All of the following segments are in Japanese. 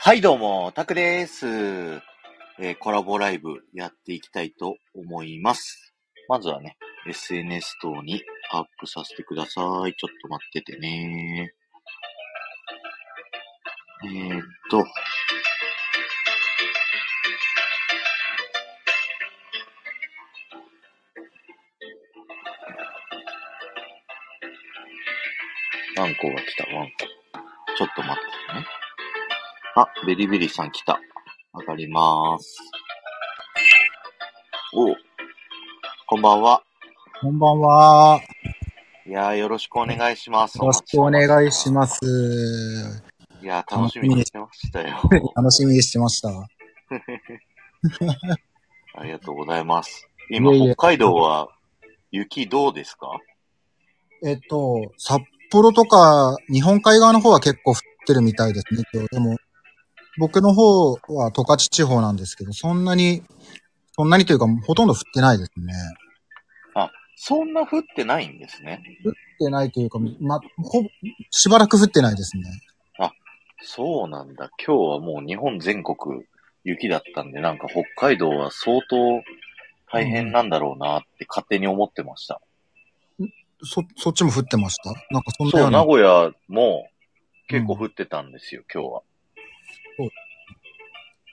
はい、どうも、タクです。えーコラボライブやっていきたいと思います。まずはね、SNS 等にアップさせてください。ちょっと待っててね。えー、っと、ワンコが来た、ワンコ。ちょっと待っててね。あ、ベリベリさん来た。上がりまーす。おうこんばんは。こんばんは。いやー、よろしくお願いします。よろしくお願いしす。ます。いやー、楽しみにしてましたよ。楽しみに してました。ありがとうございます。今、北海道は雪どうですか？えっと、札幌とか日本海側の方は結構降ってるみたいですね。今日でも、僕の方は十勝地方なんですけど、そんなに、そんなにというか、ほとんど降ってないですね。あ、そんな降ってないんですね。降ってないというか、ま、ほぼ、しばらく降ってないですね。そうなんだ。今日はもう日本全国雪だったんで、なんか北海道は相当大変なんだろうなって勝手に思ってました。そ、そっちも降ってました？なんかそんなそう、名古屋も結構降ってたんですよ、今日は。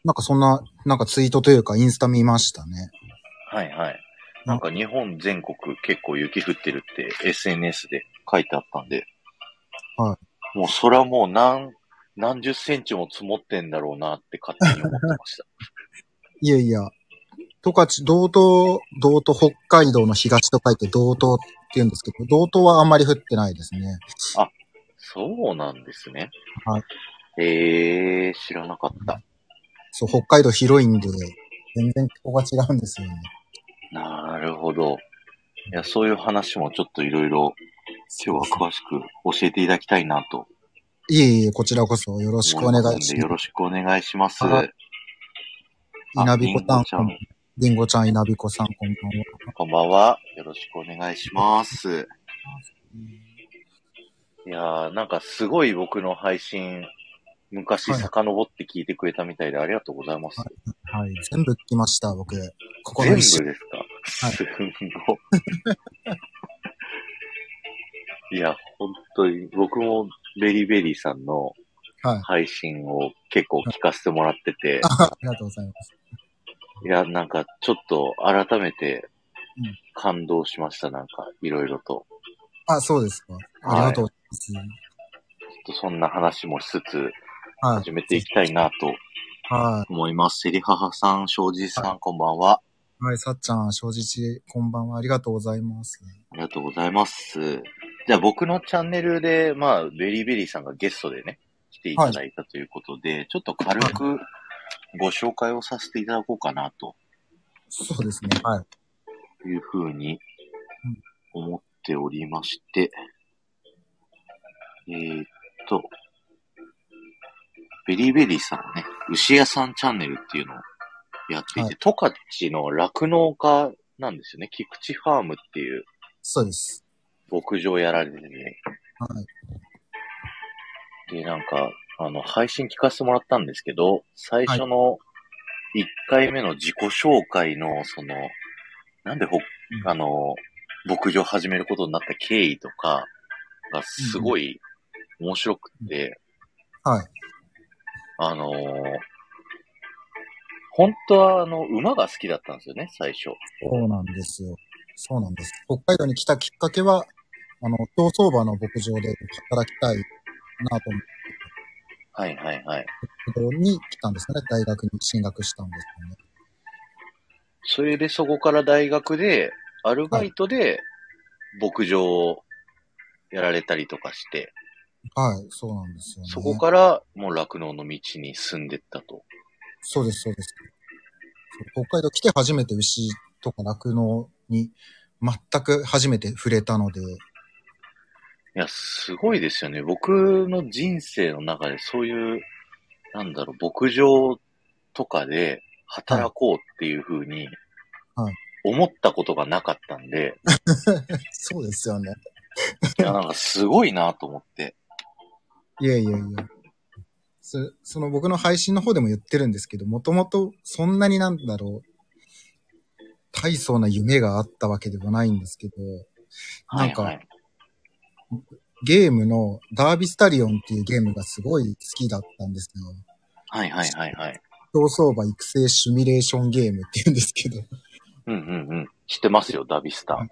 なんかそんな、なんかツイートというかインスタ見ましたね。はいはい。なんか日本全国結構雪降ってるって SNS で書いてあったんで。。はいもうそれはもう何、何十センチも積もってんだろうなって勝手に思ってました。いやいや、十勝、道東、道東北海道の東と書いて道東って言うんですけど、道東はあんまり降ってないですね。そうなんですね。はい。えー、知らなかった。そう、北海道広いんで、全然ここが違うんですよね。なるほど。いや、そういう話もちょっといろいろ今日は詳しく教えていただきたいなといえいえ、こちらこそよろしくお願いしまよろしくお願いします。はいなびこさん、ありんごちゃんりんごちゃん、いなびこさん、こんばんは。こんばんは。よろしくお願いします。いやー、なんかすごい僕の配信、昔はい遡って聞いてくれたみたいでありがとうございます。はい、全部聞きました、僕。ここ全部です。か、はいすごい。いや、本当に、僕もベリーベリーさんのはい。配信を結構聞かせてもらってて、ありがとうございます。いや、なんかちょっと改めてうん感動しました、なんかいろいろと。あ、そうですか。ありがとうございます。ちょっとそんな話もしつつ、はい。始めていきたいなとは思います。セリハハさん、庄司さん、こんばんは。い。はい、さっちゃん、正直、こんばんは。ありがとうございます。ありがとうございます。じゃあ僕のチャンネルで、まあ、ベリーベリーさんがゲストでね、来ていただいたということで、ちょっと軽くご紹介をさせていただこうかなとそうですね。はい。いうふうに思っておりまして、えーっと、ベリーベリーさんはね、牛屋さんチャンネルっていうのをやっていはて、十勝の酪農家なんですよね。菊池ファームっていうそうです。牧場をやられてて、はい。で、なんか、あの、配信聞かせてもらったんですけど、最初の1回目の自己紹介の、その、なんでほ、んあの、牧場始めることになった経緯とかがすごい面白くって、はい。あのー本当はあの、馬が好きだったんですよね、最初。そうなんですよ。そうなんです。北海道に来たきっかけは、あの、競走馬の牧場で働きたいなと思って、はいはいはい。牧場に来たんですね。大学に進学したんですよね。それでそこから大学で、アルバイトで牧場をやられたりとかして、はい、そうなんですよね。そこからもう酪農の道に進んでったと。そうです、そうです。北海道来て初めて牛とか酪農に全く初めて触れたので、いや、すごいですよね。僕の人生の中でそういう、なんだろう、牧場とかで働こうっていうふうにはい思ったことがなかったんで、そうですよね。いや、なんかすごいなと思って。いやいやいや。そその僕の配信の方でも言ってるんですけど、もともとそんなになんだろう、大層な夢があったわけではないんですけど、なんか、はいはいゲームのダービスタリオンっていうゲームがすごい好きだったんですよ。はいはいはいはい。競走馬育成シミュレーションゲームって言うんですけど、うんうんうん。知ってますよ、ダビスタ。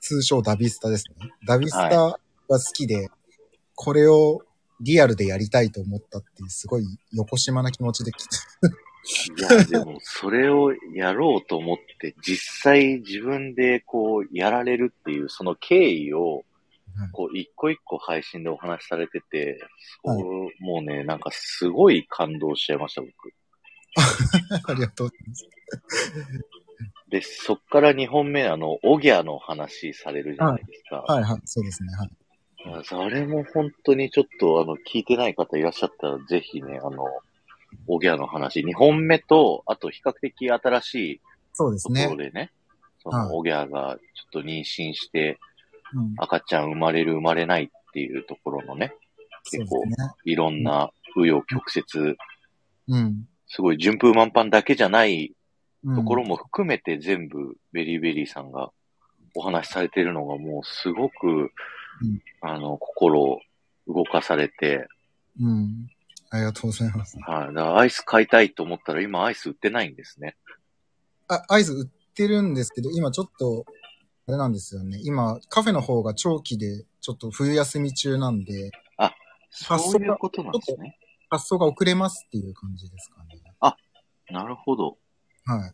通称ダビスタですね。ダビスタが好きで、これをリアルでやりたいと思ったっていう、すごい横島な気持ちで来て。いや、でも、それをやろうと思って、実際自分でこう、やられるっていう、その経緯をはい、こう、一個一個配信でお話しされてて、はいもうね、なんかすごい感動しちゃいました、僕。ありがとうございます。で、そっから2本目、あの、オギャの話されるじゃないですか。はいはい、そうですね。はい。いやそれも本当にちょっと、あの、聞いてない方いらっしゃったら、ぜひね、あの、オギャの話、2本目と、あと比較的新しいそうですところね。でね、そはいの、オギャがちょっと妊娠して、うん。赤ちゃん生まれる生まれないっていうところのね、結構。いろんな紆余曲折、うん。すごい順風満帆だけじゃないうんところも含めて全部ベリーベリーさんがお話しされてるのがもうすごく、んあの、心を動かされて、うん。ありがとうございます。はい。だからアイス買いたいと思ったら今アイス売ってないんですね。あ、アイス売ってるんですけど、今ちょっと、あれなんですよね。今、カフェの方が長期で、ちょっと冬休み中なんで、そういうことなんですね。発送が遅れますっていう感じですかね。なるほど。はい。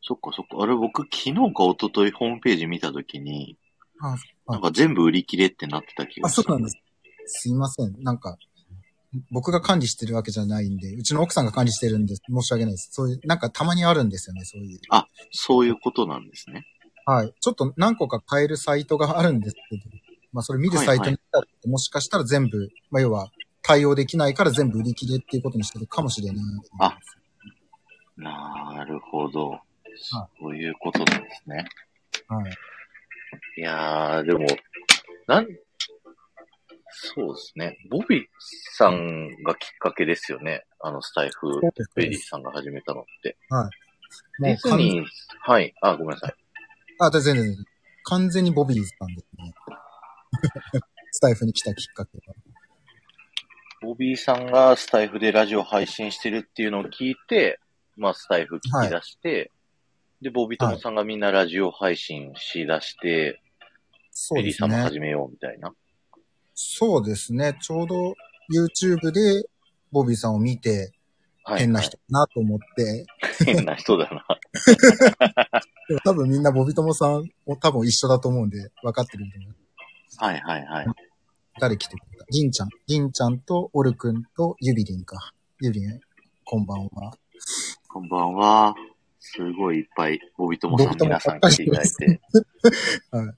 そっかそっか。あれ僕昨日か一昨日ホームページ見たときに、あ、なんか全部売り切れってなってた気があそうなんです。すいません。なんか、僕が管理してるわけじゃないんで、うちの奥さんが管理してるんで申し訳ないです。そういう、なんかたまにあるんですよね、そういう。そういうことなんですね。はい。ちょっと何個か買えるサイトがあるんですけど、まあそれ見るサイトに行ったら、もしかしたら全部、まあ要は対応できないから全部売り切れっていうことにしてるかもしれない。あなるほど。そういうことなんですね。はい。いやー、でも、なん、そうですね。ボビーさんがきっかけですよね。あの、スタイフ、ベリーさんが始めたのって。もディニー、はい。あ、ごめんなさい。あ、全然全然。完全にボビーズさんですね。スタイフに来たきっかけは。ボビーさんがスタイフでラジオ配信してるっていうのを聞いて、まあ、スタイフ聞き出して、で、ボビートモさんがみんなラジオ配信しだして、ベリーそうですね。さんも始めようみたいな。そうですね。ちょうど YouTube でボビーさんを見て、はい。変な人だなと思って、はい。変な人だな。でも多分みんなボビトモさんも多分一緒だと思うんで、分かってると思う。はいはいはい。誰来てくれた？銀ちゃん。銀ちゃんとオルくんとユビリンか。ユビリン、こんばんは。こんばんは。すごいいっぱい、ボビトモさん皆さん来ていただいて。はい。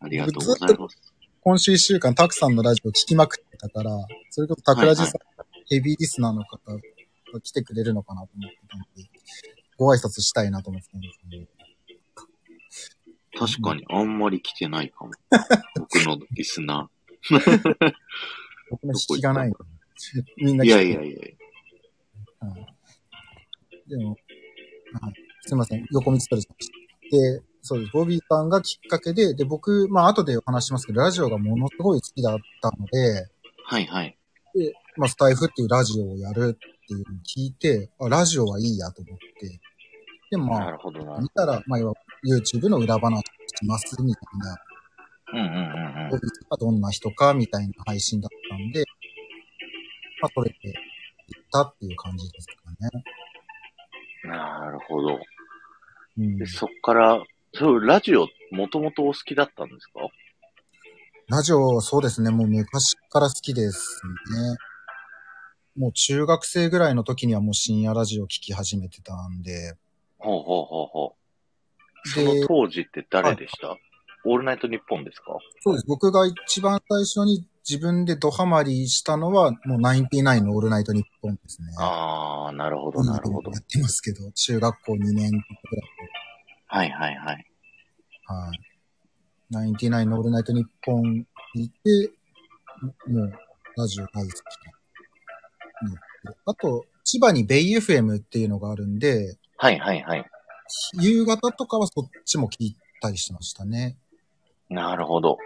ありがとうございます。今週一週間、たくさんのラジオ聞きまくってたから、それこそ桜地さん、ヘビーリスナーの方が来てくれるのかなと思ってたんで、ご挨拶したいなと思ってたんですけど。確かにあんまり来てないかも。僕のリスナ僕の引きがない。みんなー。い来てやいやいや。はいでも、はい、すいません。横道取れちゃいました。で、そうです。ボビーさんがきっかけで、で、僕、まあ後でお話しますけど、ラジオがものすごい好きだったので、はいはい。で、まあスタイフっていうラジオをやるっていうのを聞いて、あ、ラジオはいいやと思って、で、まあ、なるほどな。見たら、まあ、YouTube の裏話しますみたいな、うんうんうんうんボ。ビーさんがどんな人かみたいな配信だったんで、まあ、それで行ったっていう感じですかね。なるほど。うんで、そっから、そう、ラジオ、もともとお好きだったんですか？ラジオはそうですね、もう昔から好きですね。もう中学生ぐらいの時にはもう深夜ラジオ聞き始めてたんで、ほうほうほうほう。そでの当時って誰でした？オールナイトニッポンですか？そうです。僕が一番最初に自分でドハマりしたのは、もうナインティナインのオールナイトニッポンですね。あー、なるほど、なるほどや。ってますけど、中学校2年ぐらい。はいはいはい。はい。ナインティナインのオールナイトニッポンにいて、もう、ラジオ大好き。あと、千葉にベイ FM っていうのがあるんで、はいはいはい。夕方とかはそっちも聞いたりしてましたね。なるほど。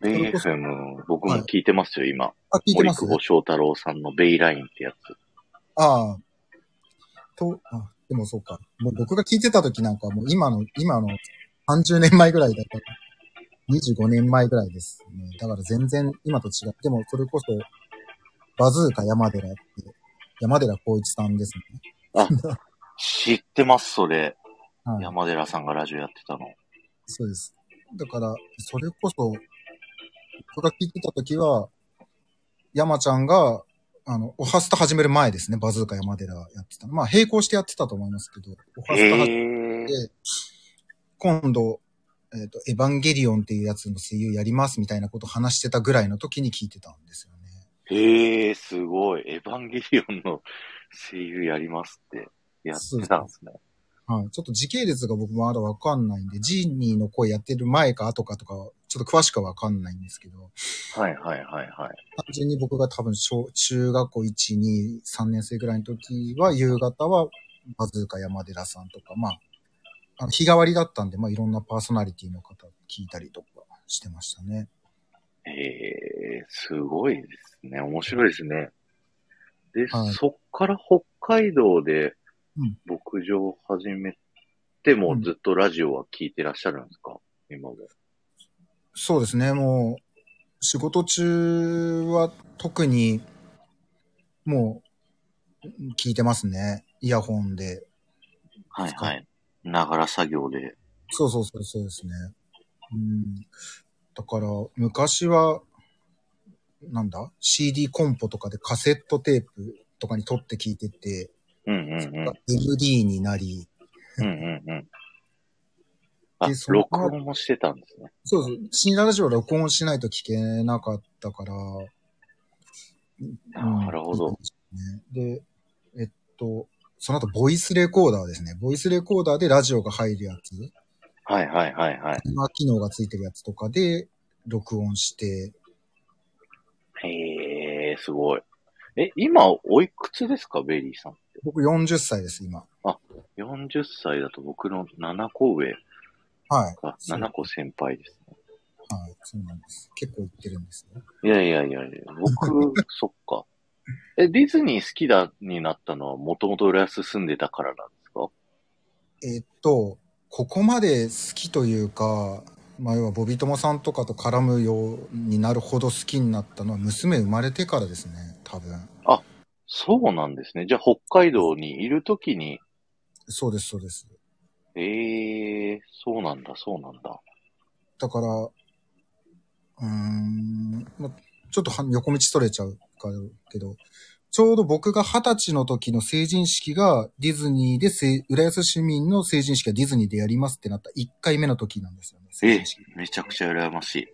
ベイ FM、僕も聞いてますよ、今。あ、聞いてます森久保翔太郎さんのベイラインってやつ。ああ。と、あ、でもそうか。もう僕が聞いてた時なんかはもう今の、今の30年前ぐらいだから、25年前ぐらいですね。だから全然今と違う。でもそれこそ、バズーカ山寺って、山寺孝一さんですね。知ってます、それ。はい。山寺さんがラジオやってたの。そうです。だから、それこそ、僕が聞いてた時は、山ちゃんが、あの、オハスタ始める前ですね。バズーカ山寺やってたの。まあ、並行してやってたと思いますけど、オハスタ始め。て、今度、えっ、と、エヴァンゲリオンっていうやつの声優やりますみたいなことを話してたぐらいの時に聞いてたんですよね。へえ、すごい。エヴァンゲリオンの声優やりますって、やってたんですね。はい。ちょっと時系列が僕まだわかんないんで、ジーニーの声やってる前か後かとか、ちょっと詳しくはわかんないんですけど、はいはいはいはい。単純に僕が多分小、中学校1、2、3年生ぐらいの時は、夕方はバズーカ山寺さんとか、まあ、あの日替わりだったんで、まあいろんなパーソナリティの方聞いたりとかしてましたね。へえ、すごいですね。面白いですね。で、はいそっから北海道でうん牧場を始めてもうんずっとラジオは聞いてらっしゃるんですか？今も。そうですね、もう、仕事中は特に、もう、聞いてますね。イヤホンで。はいはい。ながら作業で。そうそうそう、そうですね。うん。だから、昔は、なんだ ?CD コンポとかでカセットテープとかに撮って聞いてて、うんうんうん。MD になり、うんうんうん。あ録音もしてたんですね。そうそう、深夜ラジオ録音しないと聞けなかったから、なるほど。ね。で、えっと、その後、ボイスレコーダーですね。ボイスレコーダーでラジオが入るやつ、はいはいはいはい。今機能がついてるやつとかで録音して、へえ、すごい。え、今、おいくつですか？ベリーさん。僕40歳です、今。40歳だと僕の7個上はい。か、そう7個先輩ですね。はい、そうなんです。結構行ってるんですよ。いやいやいやいや、僕、そっか。え、ディズニー好きだになったのはもともと浦安住んでたからなんですか？えっと、ここまで好きというか、まあ、要はボビトモさんとかと絡むようになるほど好きになったのは娘生まれてからですね、多分。そうなんですね。じゃあ北海道にいるときに、そうです、そうです。ええそうなんだ、そうなんだ。だから、うーん、まあ、ちょっとは横道それちゃうかけど、ちょうど僕が二十歳の時の成人式がディズニーでせ、浦安市民の成人式がディズニーでやりますってなった1回目の時なんですよね。成え人式。めちゃくちゃ羨ましい。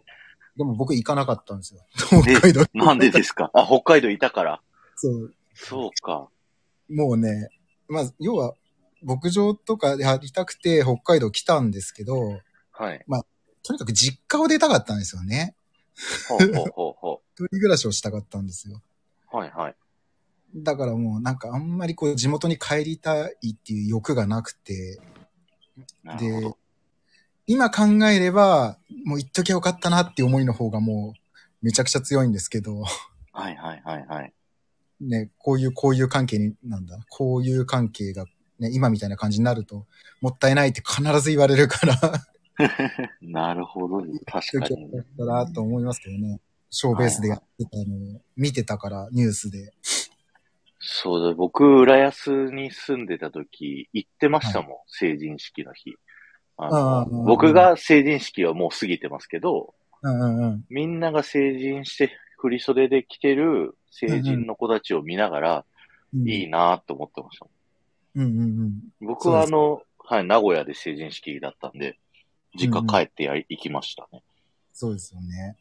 でも僕行かなかったんですよ。北海道に。なんでですか？あ、北海道いたから。そう。そうか。もうね、まあ、要は、牧場とかやりたくて北海道来たんですけど、はい。とにかく実家を出たかったんですよね。ほうほうほうほ 一人暮らしをしたかったんですよ。う。はいはい。だからもうなんかあんまりこう地元に帰りたいっていう欲がなくて、なるほど。今考えれば、もう行っときゃよかったなっていう思いの方がもうめちゃくちゃ強いんですけど、はいはいはいはい。ね、こういう、こういう関係に、なんだ、こういう関係がね、今みたいな感じになると、もったいないって必ず言われるから、なるほど。確かに行っときゃよ。かったなと思いますけどね。ショーベースでやってたのを見てたから、ニュースで。そうだ、僕、浦安に住んでた時、行ってましたもん、成人式の日。あの僕が成人式はもう過ぎてますけど、うんうんうん。みんなが成人して振り袖で着てる成人の子たちを見ながら、うん、いいなと思ってました。うんうんうん。僕はあの、はい、名古屋で成人式だったんで、実家帰ってやり、行きましたね。そうですよね。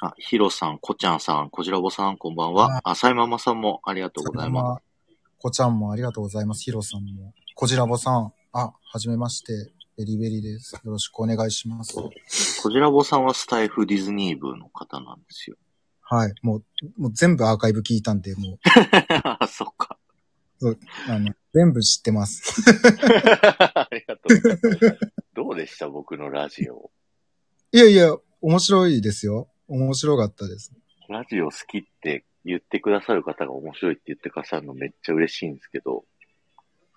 あ、ヒロさん、コちゃんさん、こじらぼさん、こんばんは。あ、さいままさんもありがとうございます。す。こちゃんもありがとうございます。ヒロさんも。こじらぼさん。あ、はじめまして。ベリベリです。よろしくお願いします。こじらぼさんはスタイフディズニー部の方なんですよ。はい。もう、もう全部アーカイブ聞いたんで、もあ、そっか。う、あの、全部知ってます。ありがとうございます。どうでした？僕のラジオ。いやいや、面白いですよ。面白かったです。ラジオ好きって言ってくださる方が面白いって言ってくださるのめっちゃ嬉しいんですけど。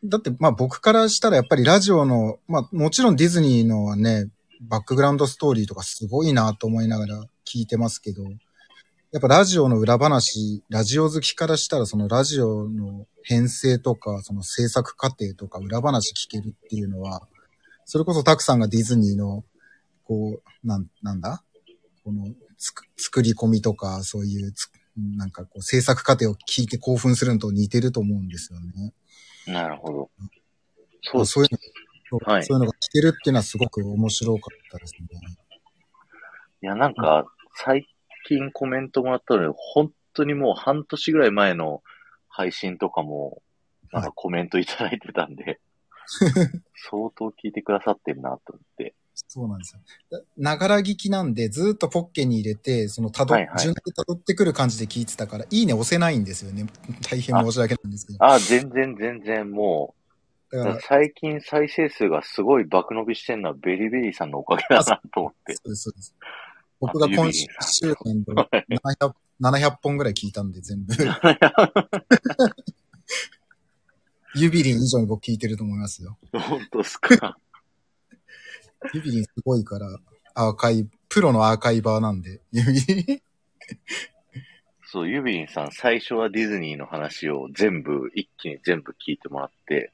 だって、まあ僕からしたらやっぱりラジオの、まあもちろんディズニーのはね、バックグラウンドストーリーとかすごいなと思いながら聞いてますけど、やっぱラジオの裏話、ラジオ好きからしたらそのラジオの編成とか、その制作過程とか裏話聞けるっていうのは、それこそたくさんがディズニーの、こう、なん、なんだ？このつく作り込みとか、そういうつ、なんかこう制作過程を聞いて興奮するのと似てると思うんですよね。なるほど。そうそういうのそうはいそういうのが聞けるっていうのはすごく面白かったですね。いや、なんか、最近コメントもらったのに、本当にもう半年ぐらい前の配信とかも、なんかコメントいただいてたんで、相当聞いてくださってるなと思って。そうなんですよ。ながら聞きなんで、ずっとポッケに入れて、そのたど、はいはい順で辿ってくる感じで聞いてたから、いいね押せないんですよね。大変申し訳ないんですけど。あ、全然全然もう、だから、最近再生数がすごい爆伸びしてんのはベリベリーさんのおかげだなと思って。そうです、そうです。僕が今週年度700、700本ぐらい聞いたんで、全部。ユビリン以上に僕聞いてると思いますよ。本当ですか？ユビリンすごいから、アーカイブ、プロのアーカイバーなんで、ユビリン。そう、ユビリンさん、最初はディズニーの話を全部、一気に全部聞いてもらって、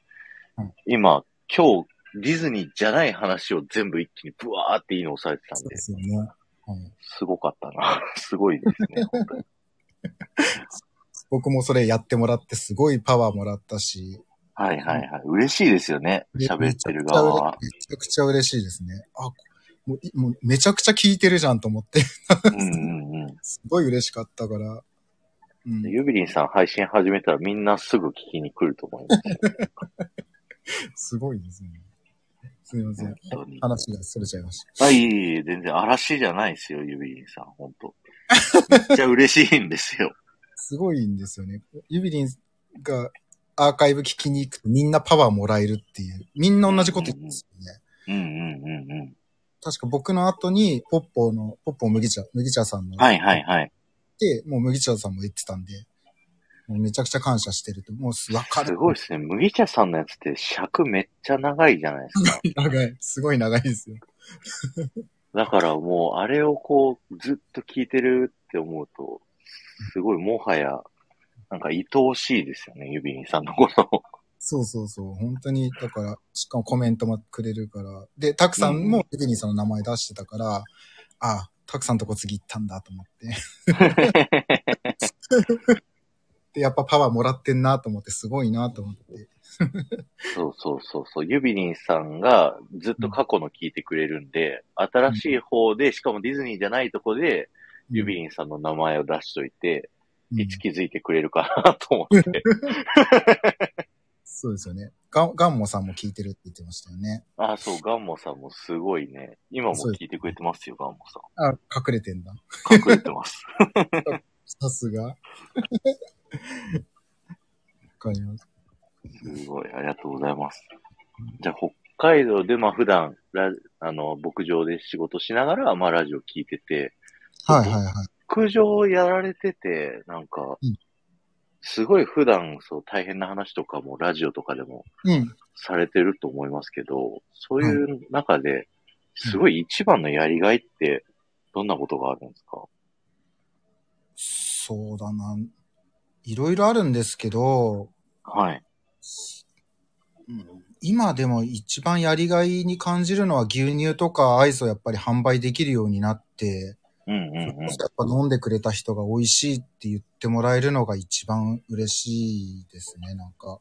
うん今、今日、ディズニーじゃない話を全部一気にブワーっていいの押されてたんでそうで、すよね。はいすごかったな。すごいですね、本当に。僕もそれやってもらってすごいパワーもらったし、はいはいはい。嬉しいですよね、喋ってる側は。めちゃくちゃ嬉しいですね。あ、もういもうめちゃくちゃ聞いてるじゃんと思って、うんうんうん。すごい嬉しかったから。うん、ユビリンさん配信始めたらみんなすぐ聞きに来ると思います。すごいですね。すみません。話がそれちゃいました。あ、いえいえ、全然嵐じゃないですよ、ユビリンさん、本当めっちゃ嬉しいんですよ。すごいんですよね。ユビリンがアーカイブ聞きに行くとみんなパワーもらえるっていう。みんな同じこと言ってますよね。うんうんうんうん。確か僕の後に、ポッポーの、ポッポー麦茶、麦茶さんの。はいはいはい。で、もう麦茶さんも言ってたんで、めちゃくちゃ感謝してると。もうすわかる。すごいですね。麦茶さんのやつって尺めっちゃ長いじゃないですか。長い。すごい長いですよ。だからもう、あれをこう、ずっと聞いてるって思うと、すごいもはや、なんか愛おしいですよね、ユビリンさんのことを。そうそうそう。本当に、だから、しかもコメントもくれるから。で、たくさんもユビリンさんの名前出してたから、ああ、たくさんとこ次行ったんだと思って。で、やっぱパワーもらってんなと思って、すごいなと思って。そうそうそうそう。ユビリンさんがずっと過去の聞いてくれるんで、新しい方で、しかもディズニーじゃないとこで、ユビリンさんの名前を出しといて、うんいつ気づいてくれるかなと思って。そうですよね。ガンガンモさんも聞いてるって言ってましたよね。あ、そう、ガンモさんもすごいね。今も聞いてくれてますよ、ガンモさあ、隠れてんだ。ん。隠れてます。さすが。わかります。すごい、ありがとうございます。じゃあ、北海道で、まあ、普段、ラあの、牧場で仕事しながら、まあ、ラジオ聞いてて、はいはいはい。牧場やられてて、なんかうん、すごい普段、そう、大変な話とかも、ラジオとかでもうん。されてると思いますけど、そういう中で、すごい一番のやりがいって、どんなことがあるんですか？そうだな。いろいろあるんですけど、はい。うん今でも一番やりがいに感じるのは牛乳とかアイスをやっぱり販売できるようになって、うんうんうん。やっぱ飲んでくれた人が美味しいって言ってもらえるのが一番嬉しいですね、なんか。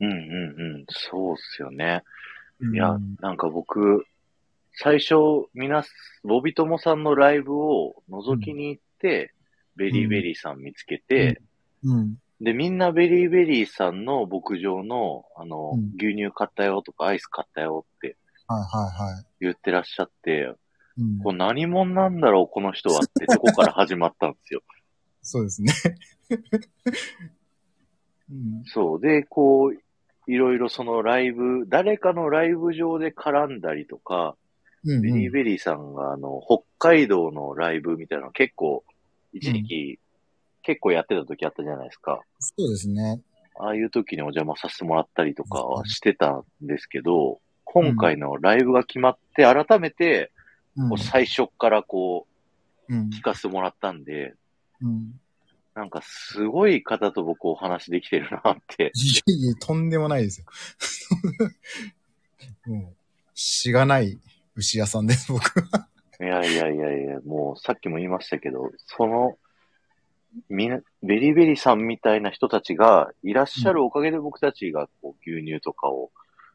うんうんうん。そうっすよね。うんいや、なんか僕、最初、みな、ボビトモさんのライブを覗きに行って、ベリーベリーさん見つけて、うん。で、みんなベリーベリーさんの牧場の、あの、うん牛乳買ったよとかアイス買ったよってはいはいはい。言ってらっしゃって、うんこれ何者なんだろう、この人はってとこから始まったんですよ。そうですね。うん。そう。で、こう、いろいろそのライブ、誰かのライブ上で絡んだりとか、うん、ベリーベリーさんがあの、北海道のライブみたいなの結構、一時期、結構やってた時あったじゃないですか。そうですね。ああいう時にお邪魔させてもらったりとかはしてたんですけど、今回のライブが決まって、改めて、うん。こう最初っからこうんう、聞かせてもらったんで、うん。なんかすごい方と僕お話できてるなって。いえいえ、とんでもないですよ。もう、しがない牛屋さんです、僕は。いやいやいやいや、もうさっきも言いましたけど、その、みな、ベリーベリーさんみたいな人たちがいらっしゃるおかげで僕たちがこう牛乳とかを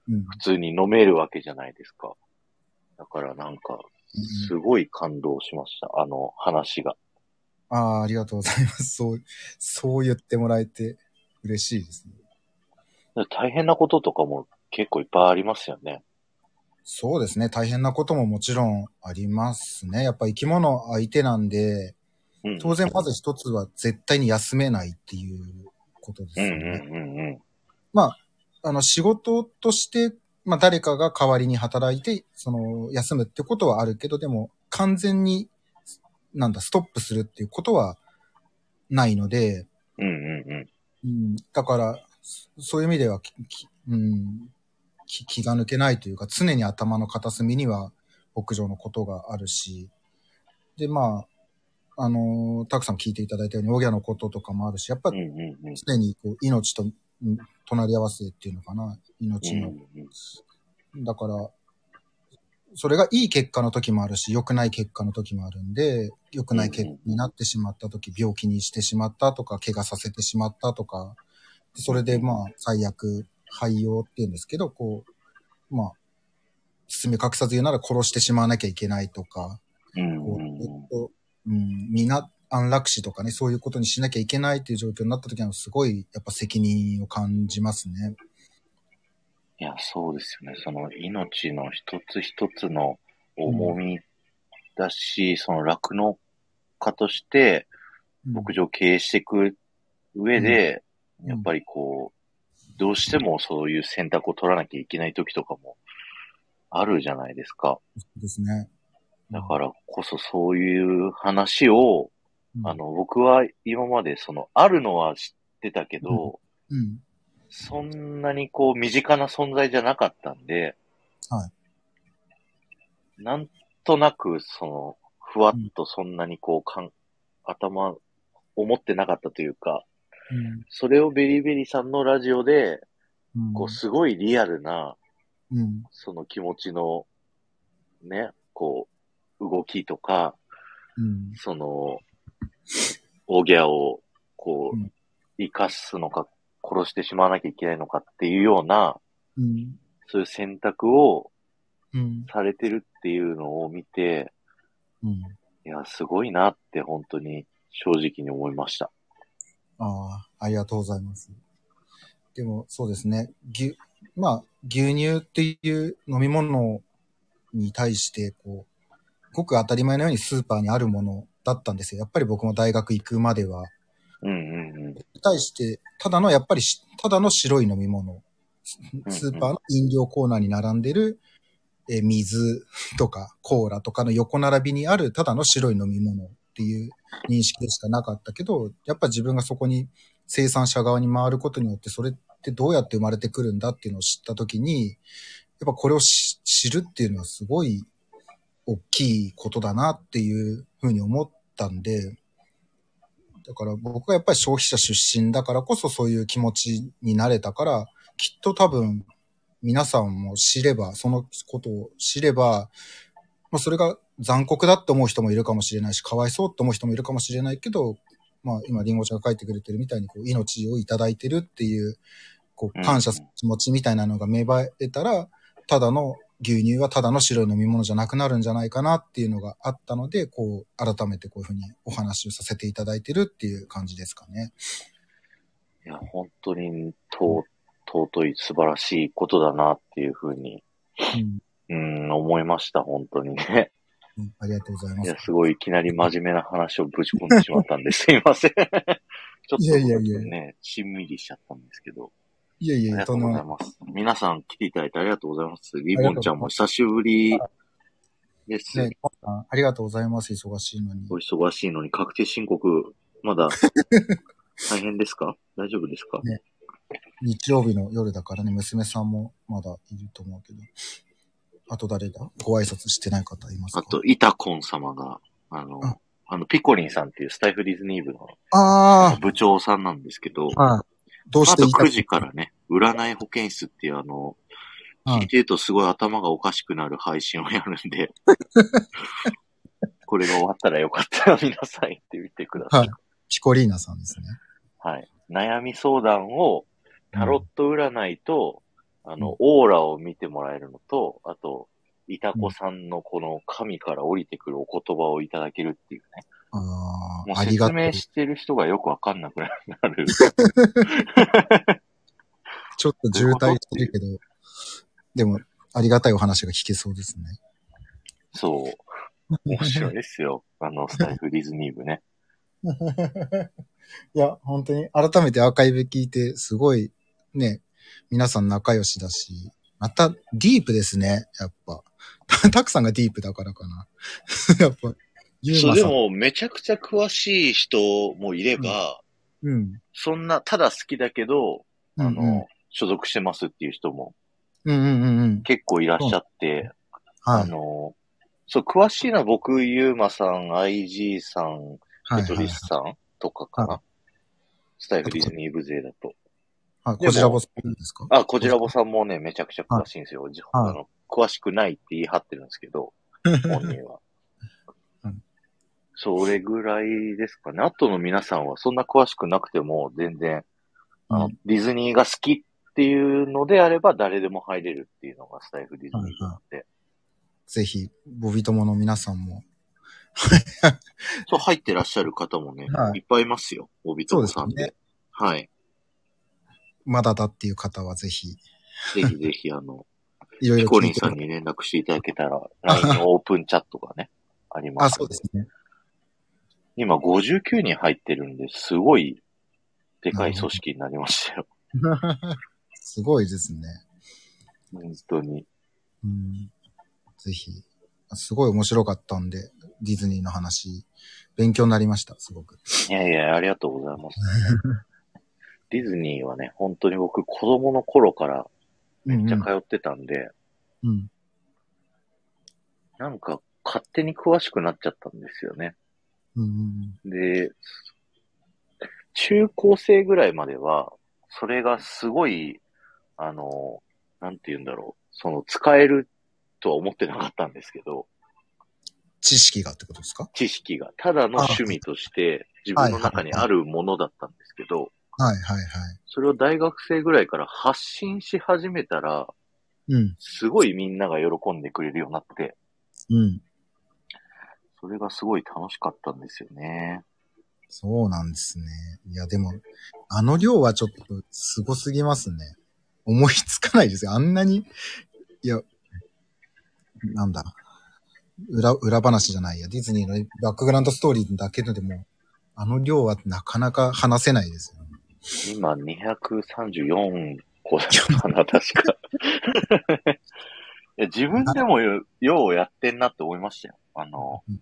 うん。普通に飲めるわけじゃないですか。だからなんか、すごい感動しました。あの話が。ああ、ありがとうございます。そう、そう言ってもらえて嬉しいですね。大変なこととかも結構いっぱいありますよね。そうですね。大変なことももちろんありますね。やっぱ生き物相手なんで、うん。当然まず一つは絶対に休めないっていうことですうんうんよね。うんうん。まあ、あの、仕事として、まあ、誰かが代わりに働いて、その、休むってことはあるけど、でも、完全に、なんだ、ストップするっていうことはないので、うんうんうん。うん、だから、そそういう意味では、ききうん、き気が抜けないというか、常に頭の片隅には牧場のことがあるし、で、まあ、あのーたくさん聞いていただいたように、オギャのこととかもあるし、やっぱうんうんうん。常にこう命とうん隣り合わせっていうのかな、命の。だから、それがいい結果の時もあるし、良くない結果の時もあるんで、良くない結果になってしまった時、病気にしてしまったとか、怪我させてしまったとか、でそれでまあ、最悪、廃用っていうんですけど、こう、まあ、包み隠さず言うなら殺してしまわなきゃいけないとか、うんこう、うんな安楽死とかね、そういうことにしなきゃいけないっていう状況になった時は、すごい、やっぱ責任を感じますね。いや、そうですよね。その命の一つ一つの重みだし、その酪農家としてうん牧場を経営していく上で、うんやっぱりこう、どうしてもそういう選択を取らなきゃいけない時とかもあるじゃないですか。ですね。だからこそそういう話を、うん、あの、僕は今までその、あるのは知ってたけど、うん、そんなにこう、身近な存在じゃなかったんで、はい。なんとなく、その、ふわっとそんなにこう、かん、頭、思ってなかったというか、うん、それをベリーベリーさんのラジオで、うん、こう、すごいリアルな、うん、その気持ちの、ね、こう、動きとか、うん、その、オギャを、こううん、生かすのか、殺してしまわなきゃいけないのかっていうような、うん、そういう選択をうん、されてるっていうのを見て、うん。いや、すごいなって本当に正直に思いました。ああ、ありがとうございます。でも、そうですね。牛、まあ、牛乳っていう飲み物に対して、こう、ごく当たり前のようにスーパーにあるものだったんですよ。やっぱり僕も大学行くまでは。うんうんうん。に対して、ただの、やっぱりし、ただの白い飲み物。うんスーパーの飲料コーナーに並んでる、えー水とかコーラとかの横並びにあるただの白い飲み物っていう認識でしかなかったけど、やっぱ自分がそこに生産者側に回ることによって、それってどうやって生まれてくるんだっていうのを知ったときに、やっぱこれをし知るっていうのはすごい大きいことだなっていうふうに思ったんで、だから僕はやっぱり消費者出身だからこそそういう気持ちになれたから、きっと多分皆さんも知れば、そのことを知れば、まあそれが残酷だって思う人もいるかもしれないし、かわいそうって思う人もいるかもしれないけど、まあ今リンゴちゃんが書いてくれてるみたいにこう命をいただいてるっていう、こう感謝する気持ちみたいなのが芽生えたら、ただの牛乳はただの白い飲み物じゃなくなるんじゃないかなっていうのがあったので、こう改めてこういうふうにお話をさせていただいてるっていう感じですかね。いや、本当に尊尊い素晴らしいことだなっていうふうに、うんうん、思いました、本当にね。うんありがとうございますいや、。すごいいきなり真面目な話をぶち込んでしまったんですいません。ちょっといやいやいやね、しんみりしちゃったんですけど。いやいや、ありがとそうの、ございます。皆さん来ていただいてありがとうございます。リボンちゃんも久しぶりです。ね、あありがとうございます。忙しいのにお。忙しいのに確定申告、まだ 大変ですか？大丈夫ですか？ね日曜日の夜だからね、娘さんもまだいると思うけど。あと誰だ？ご挨拶してない方いますか？あと、イタコン様が、あのあ、あの、ピコリンさんっていうスタイフディズニー部のあ部長さんなんですけど、あ、はい。どうしてあといた9時からね、占い保健室っていうあの、はい聞いてるとすごい頭がおかしくなる配信をやるんで、これが終わったらよかったら皆さん行ってみてください。はいピコリーナさんですね。はい。悩み相談をタロット占いと、あの、オーラを見てもらえるのと、あと、イタコさんのこの神から降りてくるお言葉をいただけるっていうね。あもうあ、ありがとう。説明してる人がよくわかんなくなる。ちょっと渋滞してるけど、でも、ありがたいお話が聞けそうですね。そう。面白いですよ。あの、スタイフディズニー部ね。いや、本当に、改めてアーカイブ聞いて、すごい、ね、皆さん仲良しだし、また、ディープですね、やっぱ。たくさんがディープだからかな。やっぱ、そう。でも、めちゃくちゃ詳しい人もいれば、うん。そんな、ただ好きだけど、あの、うんうん所属してますっていう人もうんうんうんうん。結構いらっしゃって、はい。あの、そう、詳しいのは僕、ゆうまさん、IG さん、はい。テトリスさんとかかな？はスタイルディズニー部勢だと。はい。でもこちらボスですか？あ、こちらぼさんもね、めちゃくちゃ詳しいんですよ。じはいあの詳しくないって言い張ってるんですけど、本人はうん。それぐらいですかね。あとの皆さんはそんな詳しくなくても、全然、あの、うんディズニーが好きっていうのであれば、誰でも入れるっていうのがスタイフディズニーなんで。ぜひ、ボビ友の皆さんも。そう、入ってらっしゃる方もね、はいい、っぱいいますよ。オビトモさんで。ですはい。まだだっていう方はぜひ、ぜひぜひ、あの、いろいろ聞いてリンさんに連絡していただけたら、LINE のオープンチャットがね、ありまあ、すのそうですね。今59人入ってるんで、すごい、でかい組織になりましたよ。すごいですね。本当に。うん。ぜひ。すごい面白かったんで、ディズニーの話、勉強になりました、すごく。いやいや、ありがとうございます。ディズニーはね、本当に僕、子供の頃からめっちゃ通ってたんで、うん。なんか、勝手に詳しくなっちゃったんですよね。うんうんで、中高生ぐらいまでは、それがすごい、あの、なんて言うんだろう、その、使えるとは思ってなかったんですけど、知識がってことですか？知識が、ただの趣味として、自分の中にあるものだったんですけど、はいはいはい。それを大学生ぐらいから発信し始めたら、うん。すごいみんなが喜んでくれるようになって、うん。それがすごい楽しかったんですよね。そうなんですね。いや、でも、あの量はちょっとすごすぎますね。思いつかないですよ。あんなに、いや、なんだ。裏、裏話じゃないや。ディズニーのバックグラウンドストーリーだけでも、あの量はなかなか話せないですよね。今、234個だったかな、確か。いや自分でもよようやってんなって思いましたよ。あのうん、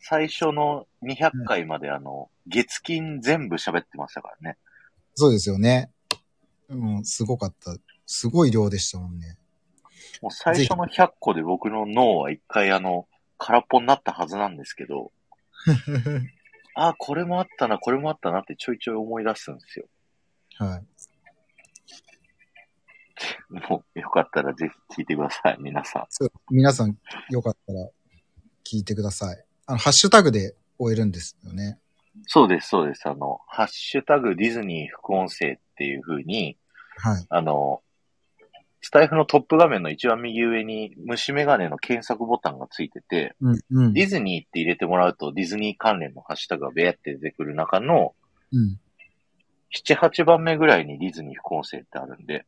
最初の200回まであの、月金全部喋ってましたからね。そうですよね。うん、すごかった。すごい量でしたもんね。もう最初の100個で僕の脳は一回あの、空っぽになったはずなんですけど、あ、これもあったな、これもあったなってちょいちょい思い出すんですよ。はい。もう、よかったらぜひ聞いてください、皆さん。そう皆さん、よかったら聞いてください。あの、ハッシュタグで終えるんですよね。そうです、そうです。あの、ハッシュタグディズニー副音声っていう風に、はい。あの、スタイフのトップ画面の一番右上に虫眼鏡の検索ボタンがついてて、うん、うん。ディズニーって入れてもらうとディズニー関連のハッシュタグがベーって出てくる中のうん。7、8番目ぐらいにディズニー副音声ってあるんで、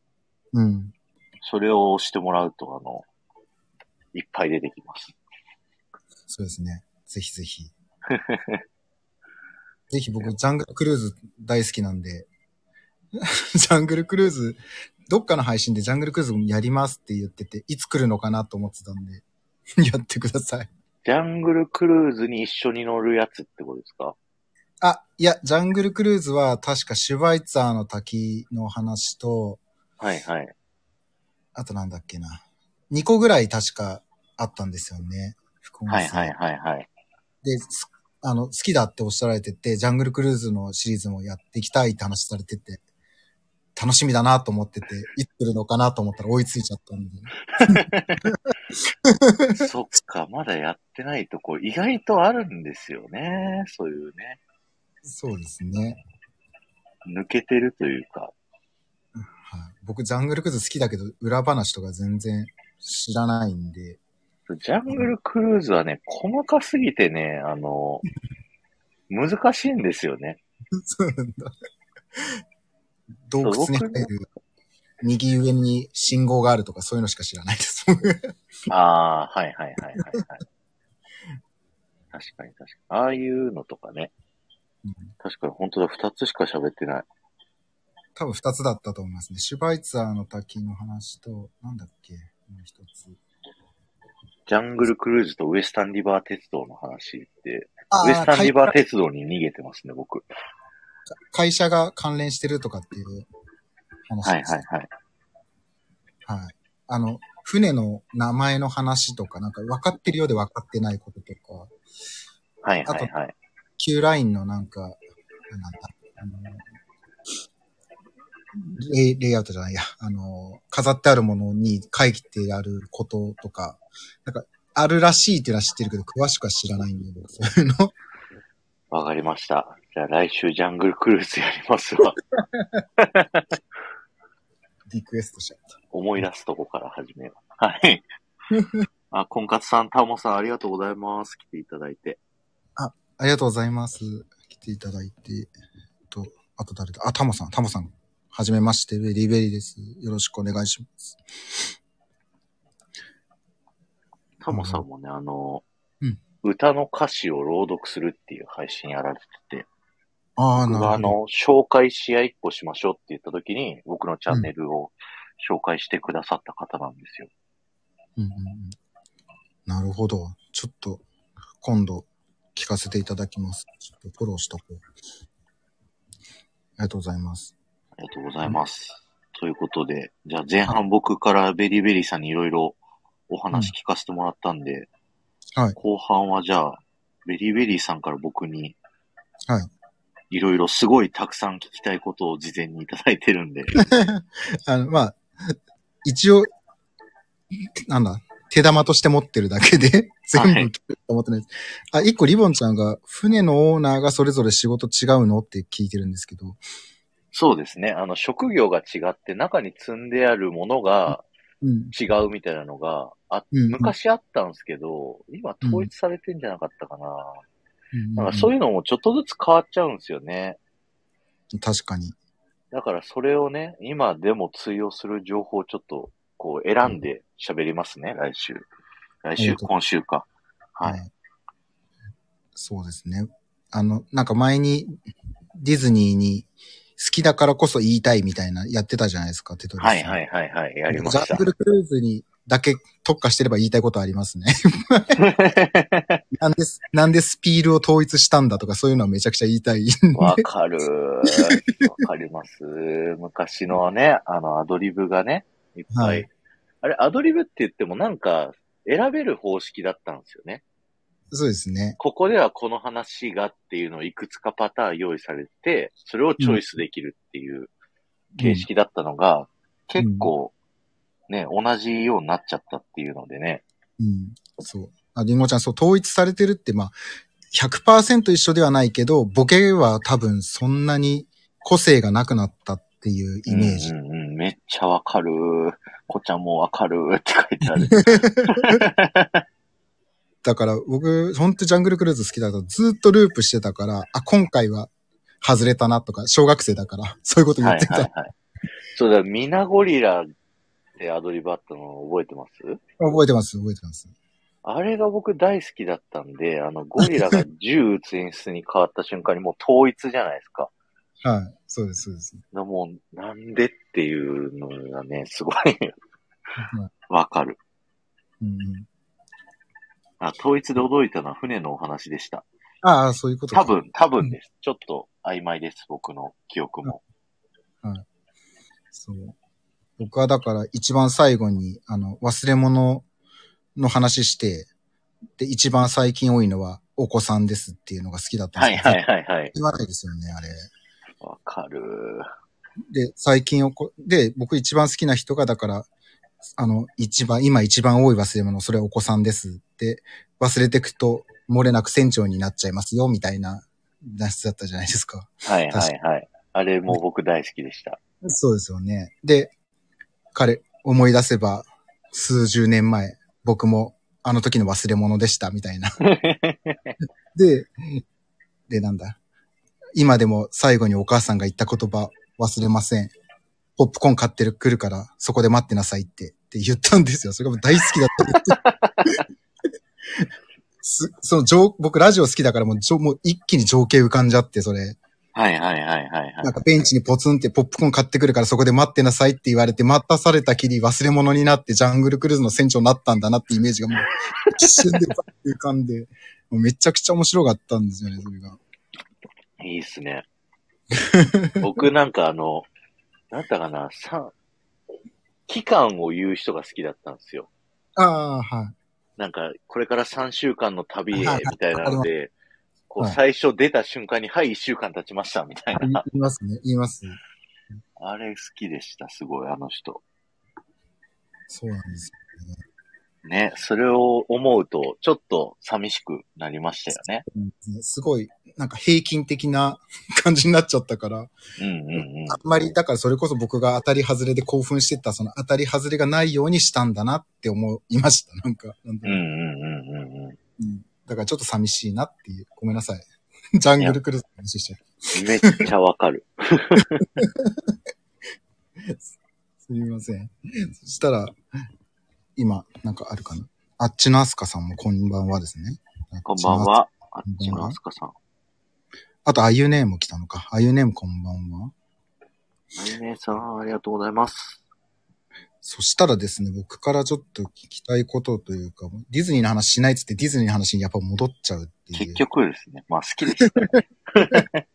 うん。それを押してもらうと、あの、いっぱい出てきます。そうですね。ぜひぜひ。ぜひ僕、ジャングルクルーズ大好きなんで、ジャングルクルーズ、どっかの配信でジャングルクルーズやりますって言ってて、いつ来るのかなと思ってたんで、やってください。ジャングルクルーズに一緒に乗るやつってことですか？あ、いや、ジャングルクルーズは確かシュバイツァーの滝の話と、はいはい。あとなんだっけな。2個ぐらい確かあったんですよね。副音声はいはいはいはい。で、すあの、好きだっておっしゃられてて、ジャングルクルーズのシリーズもやっていきたいって話されてて、楽しみだなと思ってて、いつ来るのかなと思ったら追いついちゃったんで。そっか、まだやってないとこ意外とあるんですよね。そういうね。そうですね。抜けてるというか。はい、僕、ジャングルクルーズ好きだけど、裏話とか全然知らないんで、ジャングルクルーズはね、細かすぎてね、あの、難しいんですよね。そうなんだ。洞窟に入る、右上に信号があるとかそういうのしか知らないです。ああ、はいはいはいはい、はい。確かに確かに。ああいうのとかね。うん確かに本当だ、二つしか喋ってない。多分二つだったと思いますね。シュバイツァーの滝の話と、なんだっけもう一つ。ジャングルクルーズとウエスタンリバー鉄道の話って、あウエスタンリバー会鉄道に逃げてますね、僕。会社が関連してるとかっていう話はいです。はいはい。はい。あの、船の名前の話とか、なんか分かってるようで分かってないこととか、はいはいはい。Q ラインのなんか、なんだ、あの、レイレイアウトじゃないや、あの、飾ってあるものに書いてあることとか、なんか、あるらしいっていうのは知ってるけど、詳しくは知らないんだけど、そういうの。わかりました。じゃあ来週ジャングルクルーズやりますわ。リクエストしちゃった。思い出すとこから始めよう。はい。あ、婚活さん、タモさん、ありがとうございます。来ていただいて。ありがとうございます。来ていただいて。えっと、あと誰だ？あ、タモさん、タモさん。はじめまして、ベリーベリーです。よろしくお願いします。タモさんもね、あの、うん歌の歌詞を朗読するっていう配信やられてて、ああ、なるほど。の、紹介し合いっこしましょうって言った時に、僕のチャンネルを紹介してくださった方なんですよ。うんうんうん、なるほど。ちょっと、今度、聞かせていただきます。ちょっとフォローしとこう。ありがとうございます。ありがとうございます。ということで、じゃあ前半僕からベリーベリーさんにいろいろお話聞かせてもらったんで、はい後半はじゃあ、ベリーベリーさんから僕に、はい。いろいろすごいたくさん聞きたいことを事前にいただいてるんで、あの、まあ、一応、なんだ、手玉として持ってるだけで、全部はい聞くと思ってないです。あ、一個リボンちゃんが、船のオーナーがそれぞれ仕事違うのって聞いてるんですけど、そうですね、あの、職業が違って中に積んであるものがうん。違うみたいなのが、あ、うん昔あったんですけど、今統一されてんじゃなかったかな。うんなんかそういうのもちょっとずつ変わっちゃうんですよね。確かに。だからそれをね、今でも通用する情報をちょっと、こう選んで喋りますね、来週。来週、ありがとう今週か。はい。い。そうですね。あの、なんか前にディズニーに好きだからこそ言いたいみたいなやってたじゃないですか、テトリス。はいはいはいはい、やりましたジャング。ルクルーズにだけ特化してれば言いたいことありますね。なんで、なんでスピールを統一したんだとかそういうのはめちゃくちゃ言いたい。わかる。わかります。昔のね、あの、アドリブがね、いっぱい。はいあれ、アドリブって言ってもなんか、選べる方式だったんですよね。そうですね。ここではこの話がっていうのをいくつかパターン用意されて、それをチョイスできるっていう形式だったのが、結構、ね、同じようになっちゃったっていうのでね。うん。そう。あ、りんごちゃん、そう、統一されてるって、まあ、100%一緒ではないけど、ボケは多分そんなに個性がなくなったっていうイメージ。うんうんうん、めっちゃわかる。こちゃんもわかるって書いてある。だから僕、ほんとジャングルクルーズ好きだとずっとループしてたから、あ、今回は外れたなとか、小学生だから、そういうこと言ってた。はいはいはい。そうだ、ミナゴリラってアドリブあったの覚えてます？覚えてます、覚えてます。あれが僕大好きだったんで、あの、ゴリラが銃撃つ演出に変わった瞬間にもう統一じゃないですか。はい。そうです、そうです。だもう、なんでっていうのがね、すごいはい わかる。うんうん、あ、統一で驚いたのは船のお話でした。ああ、そういうことか多。分、多分です。ちょっと曖昧です、僕の記憶も。そう。僕はだから一番最後に、あの、忘れ物の話して、で、一番最近多いのは、お子さんですっていうのが好きだったんですけど、はいはいはいはい。言わないですよね、あれ。わかる。で、最近おこ、で、僕一番好きな人が、だから、あの、一番、今一番多い忘れ物、それはお子さんですって、忘れてくと、漏れなく船長になっちゃいますよ、みたいな脱出だったじゃないですか。はいはいはい。あれも僕大好きでした。そうですよね。で、彼、思い出せば、数十年前、僕もあの時の忘れ物でした、みたいな。で、で、なんだ。今でも最後にお母さんが言った言葉忘れません。ポップコーン買ってる、来るから、そこで待ってなさいって、って言ったんですよ。それがもう大好きだったす。すその情、僕ラジオ好きだからもうもう一気に情景浮かんじゃって、それ。はいはいはいはいはいなん。かベンチにポツンってポップコーン買ってくるからそこで待ってなさいって言われて、待たされたきり忘れ物になってジャングルクルーズの船長になったんだなってイメージがもう 一瞬でバッて浮かんで、もうめちゃくちゃ面白かったんですよね、それが。いいっすね。僕なんかあの、なんだかな、さ、期間を言う人が好きだったんですよ。ああ、はい。なんか、これから3週間の旅へみたいなので、こう、はい最初出た瞬間に、はい、1週間経ちました、みたい言いな。ますね、言います。あれ好きでした、すごい、あの人。そうなんですね、それを思うと、ちょっと寂しくなりましたよね。すごい、なんか平均的な 感じになっちゃったから、うんうんうん。あんまり、だからそれこそ僕が当たり外れで興奮してた、その当たり外れがないようにしたんだなって思いました、なんか。ううんうんうんうんうん。うんだからちょっと寂しいなっていう。ごめんなさい。ジャングルクルーズの話しちゃう。めっちゃわかる。すみません。そしたら、今、なんかあるかな？あっちのアスカさんもこんばんはですね。こんばんは。あっちのあすかさん。あと、あゆねーも来たのか。あゆねーもこんばんは。あゆねさん、ありがとうございます。そしたらですね、僕からちょっと聞きたいことというか、ディズニーの話しないっつってディズニーの話にやっぱ戻っちゃうっていう。結局ですね。まあ好きでした。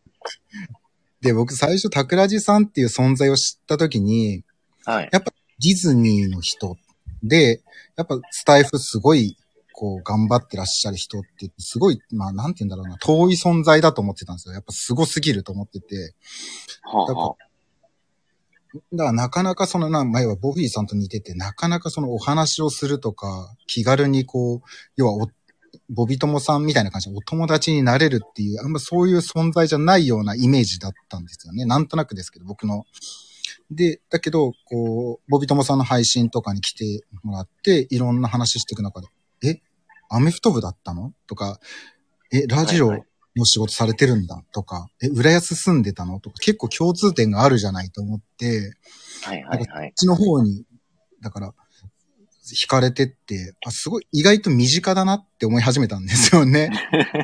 で、僕最初、タクラジさんっていう存在を知ったときに、はい。ディズニーの人で、やっぱスタイフすごい、こう、頑張ってらっしゃる人って、すごい、まあ、なんて言うんだろうな、遠い存在だと思ってたんですよ。やっぱすごすぎると思ってて。はあ、はだからなかなかそのな、前はボフィーさんと似てて、なかなかそのお話をするとか、気軽にこう、要はお、ボビトモさんみたいな感じでお友達になれるっていう、あんまそういう存在じゃないようなイメージだったんですよね。なんとなくですけど、僕の。で、だけど、こう、ボビトモさんの配信とかに来てもらって、いろんな話していく中で、え、アメフト部だったの？とか、え、ラジオはいはいの仕事されてるんだ？とか、え、浦安住んでたの？とか、結構共通点があるじゃないと思って、あ、はいはいはいこっ。ちの方に、だから、惹かれてって、あ、すごい意外と身近だなって思い始めたんですよね。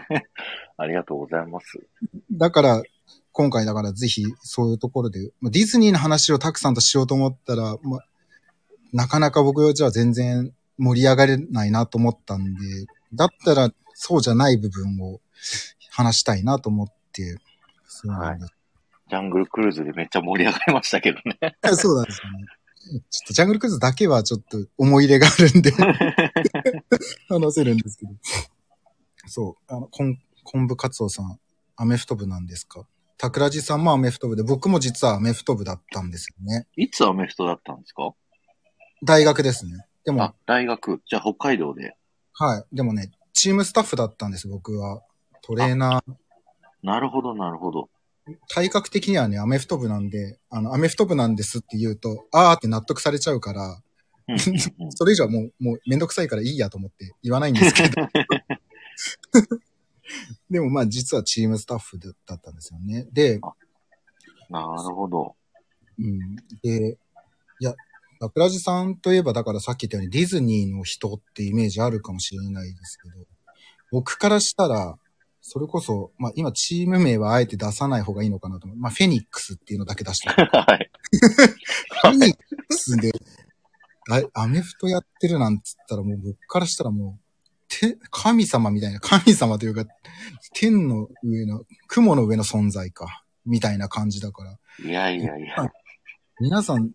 ありがとうございます。だから、今回だからぜひそういうところで、まあディズニーの話をたくさんとしようと思ったら、まあ、なかなか僕じゃ全然盛り上がれないなと思ったんで、だったらそうじゃない部分を話したいなと思って、そうなんです。ジャングルクルーズでめっちゃ盛り上がりましたけどね。そうなんですよね。ちょっとジャングルクルーズだけはちょっと思い入れがあるんで 話せるんですけど。そう。あの、昆昆布カツオさん、アメフト部なんですか？タクラジさんもアメフト部で、僕も実はアメフト部だったんですよね。いつアメフトだったんですか？大学ですね。でもあ、、大学。じゃあ北海道で。はい。でもね、チームスタッフだったんです、僕は。トレーナー。なるほど、なるほど。体格的にはね、アメフト部なんで、あの、アメフト部なんですって言うと、あーって納得されちゃうから、それ以上はもう、もうめんどくさいからいいやと思って言わないんですけど。でもまあ実はチームスタッフだったんですよね。で、なるほど。うん、で、いや、桜地さんといえば、だからさっき言ったようにディズニーの人ってイメージあるかもしれないですけど、僕からしたら、それこそ、まあ今チーム名はあえて出さない方がいいのかなと思う。まあフェニックスっていうのだけ出した。フ はい。ェニックスで、あアメフトやってるなんつったらもう僕からしたらもう、て神様みたいな、神様というか、天の上の、雲の上の存在か、みたいな感じだから。いやいやいや。皆さん、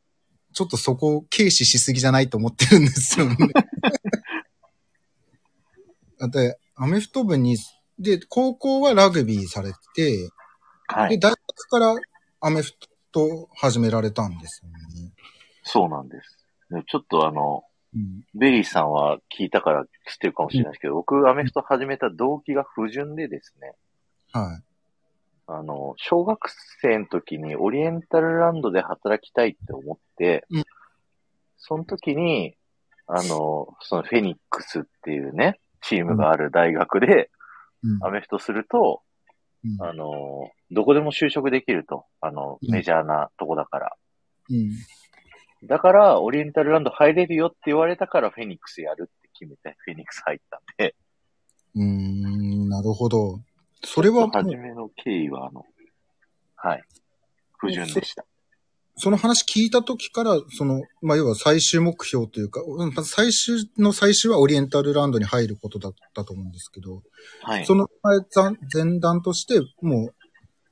ちょっとそこを軽視しすぎじゃないと思ってるんですよね。で、アメフト部に、で、高校はラグビーされて、で、はい。大学からアメフト始められたんですよね。そうなんです。ちょっとあの、うん。ベリーさんは聞いたから知ってるかもしれないですけど、僕、アメフト始めた動機が不純でですね、はい。あの、小学生の時にオリエンタルランドで働きたいって思って、うんその時に、あの、そのフェニックスっていうね、チームがある大学でうん。アメフトすると、うんあの、どこでも就職できると。あの、うんメジャーなとこだから。うん。だから、オリエンタルランド入れるよって言われたから、フェニックスやるって決めて、フェニックス入ったんで、うーん、なるほど。それは初めの経緯は、あの、はい。不純でした。その話聞いた時から、その、まあ、要は最終目標というか、うん最終の最終はオリエンタルランドに入ることだったと思うんですけど、はい。その前段前段として、もう、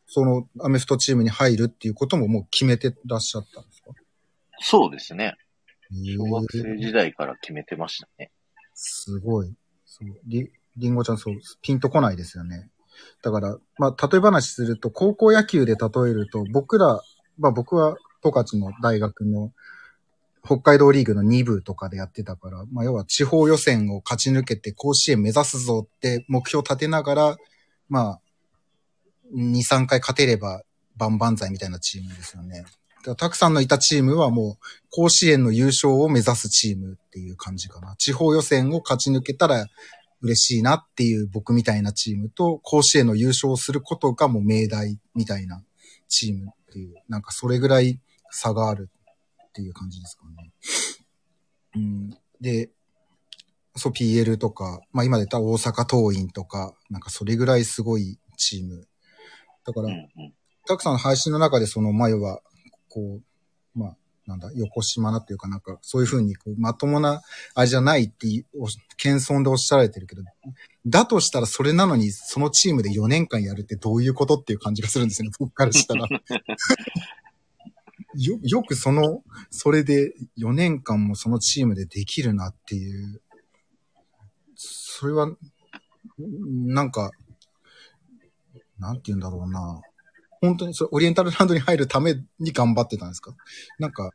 そのアメフトチームに入るっていうことももう決めてらっしゃったんですか？そうですね。へ小学生え時代から決めてましたね。すごい。そうり、りんごちゃんそう、ピンとこないですよね。だから、まあ、例え話すると、高校野球で例えると、僕ら、まあ僕は十勝の大学の北海道リーグの2部とかでやってたから、まあ要は地方予選を勝ち抜けて甲子園目指すぞって目標を立てながら、まあ、2、3回勝てれば万々歳みたいなチームですよね。たくさんのいたチームはもう甲子園の優勝を目指すチームっていう感じかな。地方予選を勝ち抜けたら嬉しいなっていう僕みたいなチームと、甲子園の優勝することがもう命題みたいなチームっていう、なんかそれぐらい差があるっていう感じですかね。うん、で、そう PL とか、まあ今で言った大阪桐蔭とか、なんかそれぐらいすごいチーム。だから。たくさんの配信の中でその前は、こう、まあ、なんだ、横島なっていうかなんか、そういうふうにこうまともなあれじゃないって、謙遜でおっしゃられてるけど、だとしたらそれなのに、そのチームで4年間やるってどういうことっていう感じがするんですよね、僕からしたら。よ、よくその、それで4年間もそのチームでできるなっていう、それは、なんか、なんて言うんだろうな。本当にそれ、オリエンタルランドに入るために頑張ってたんですか？なんか、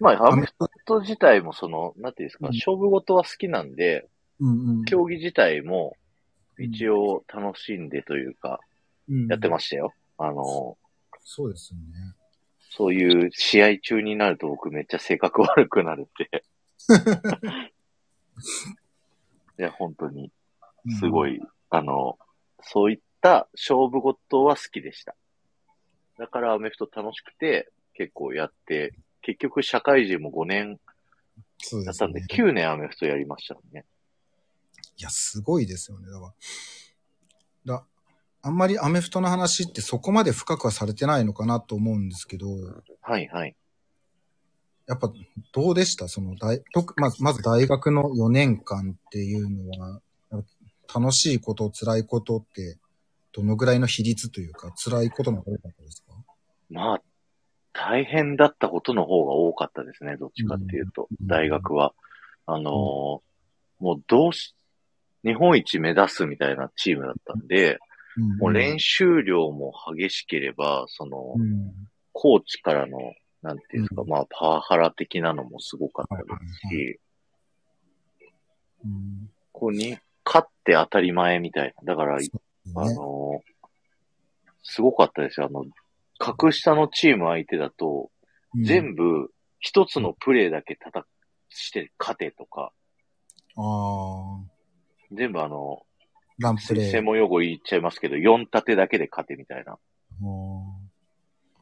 まあ、アメフト自体もその、なんていうんですか、うん勝負事は好きなんで、うんうん。競技自体も一応楽しんでというか、やってまししたよ。あの、そうですよね。そういう試合中になると僕めっちゃ性格悪くなるって。いや、本当に、すごい。い、あの、そういった勝負事は好きでした。だからアメフト楽しくて結構やって、結局社会人も5年そうですやったんで、ね。9年アメフトやりましたね。いや、すごいですよね。だから、だあんまりアメフトの話ってそこまで深くはされてないのかなと思うんですけど、はいはい。やっぱどうでした？その大、まず、まず大学の4年間っていうのは、楽しいこと、辛いことって、どのぐらいの比率というか、辛いことの方が多かったですか？まあ、大変だったことの方が多かったですね、どっちかっていうと、うん。大学は。あのーもうどうし、日本一目指すみたいなチームだったんで、うん。もう練習量も激しければ、その、うん。コーチからの、なんていうんですか、うん。まあ、パワハラ的なのもすごかったですし、うん。ここに、勝って当たり前みたいな。だから、あねのーすごかったですよ。あの、格下のチーム相手だと、うん。全部、一つのプレーだけ叩して勝てとか、ああ、全部あの、ランプレイ。専門用語言っちゃいますけど、4立てだけで勝てみたいな。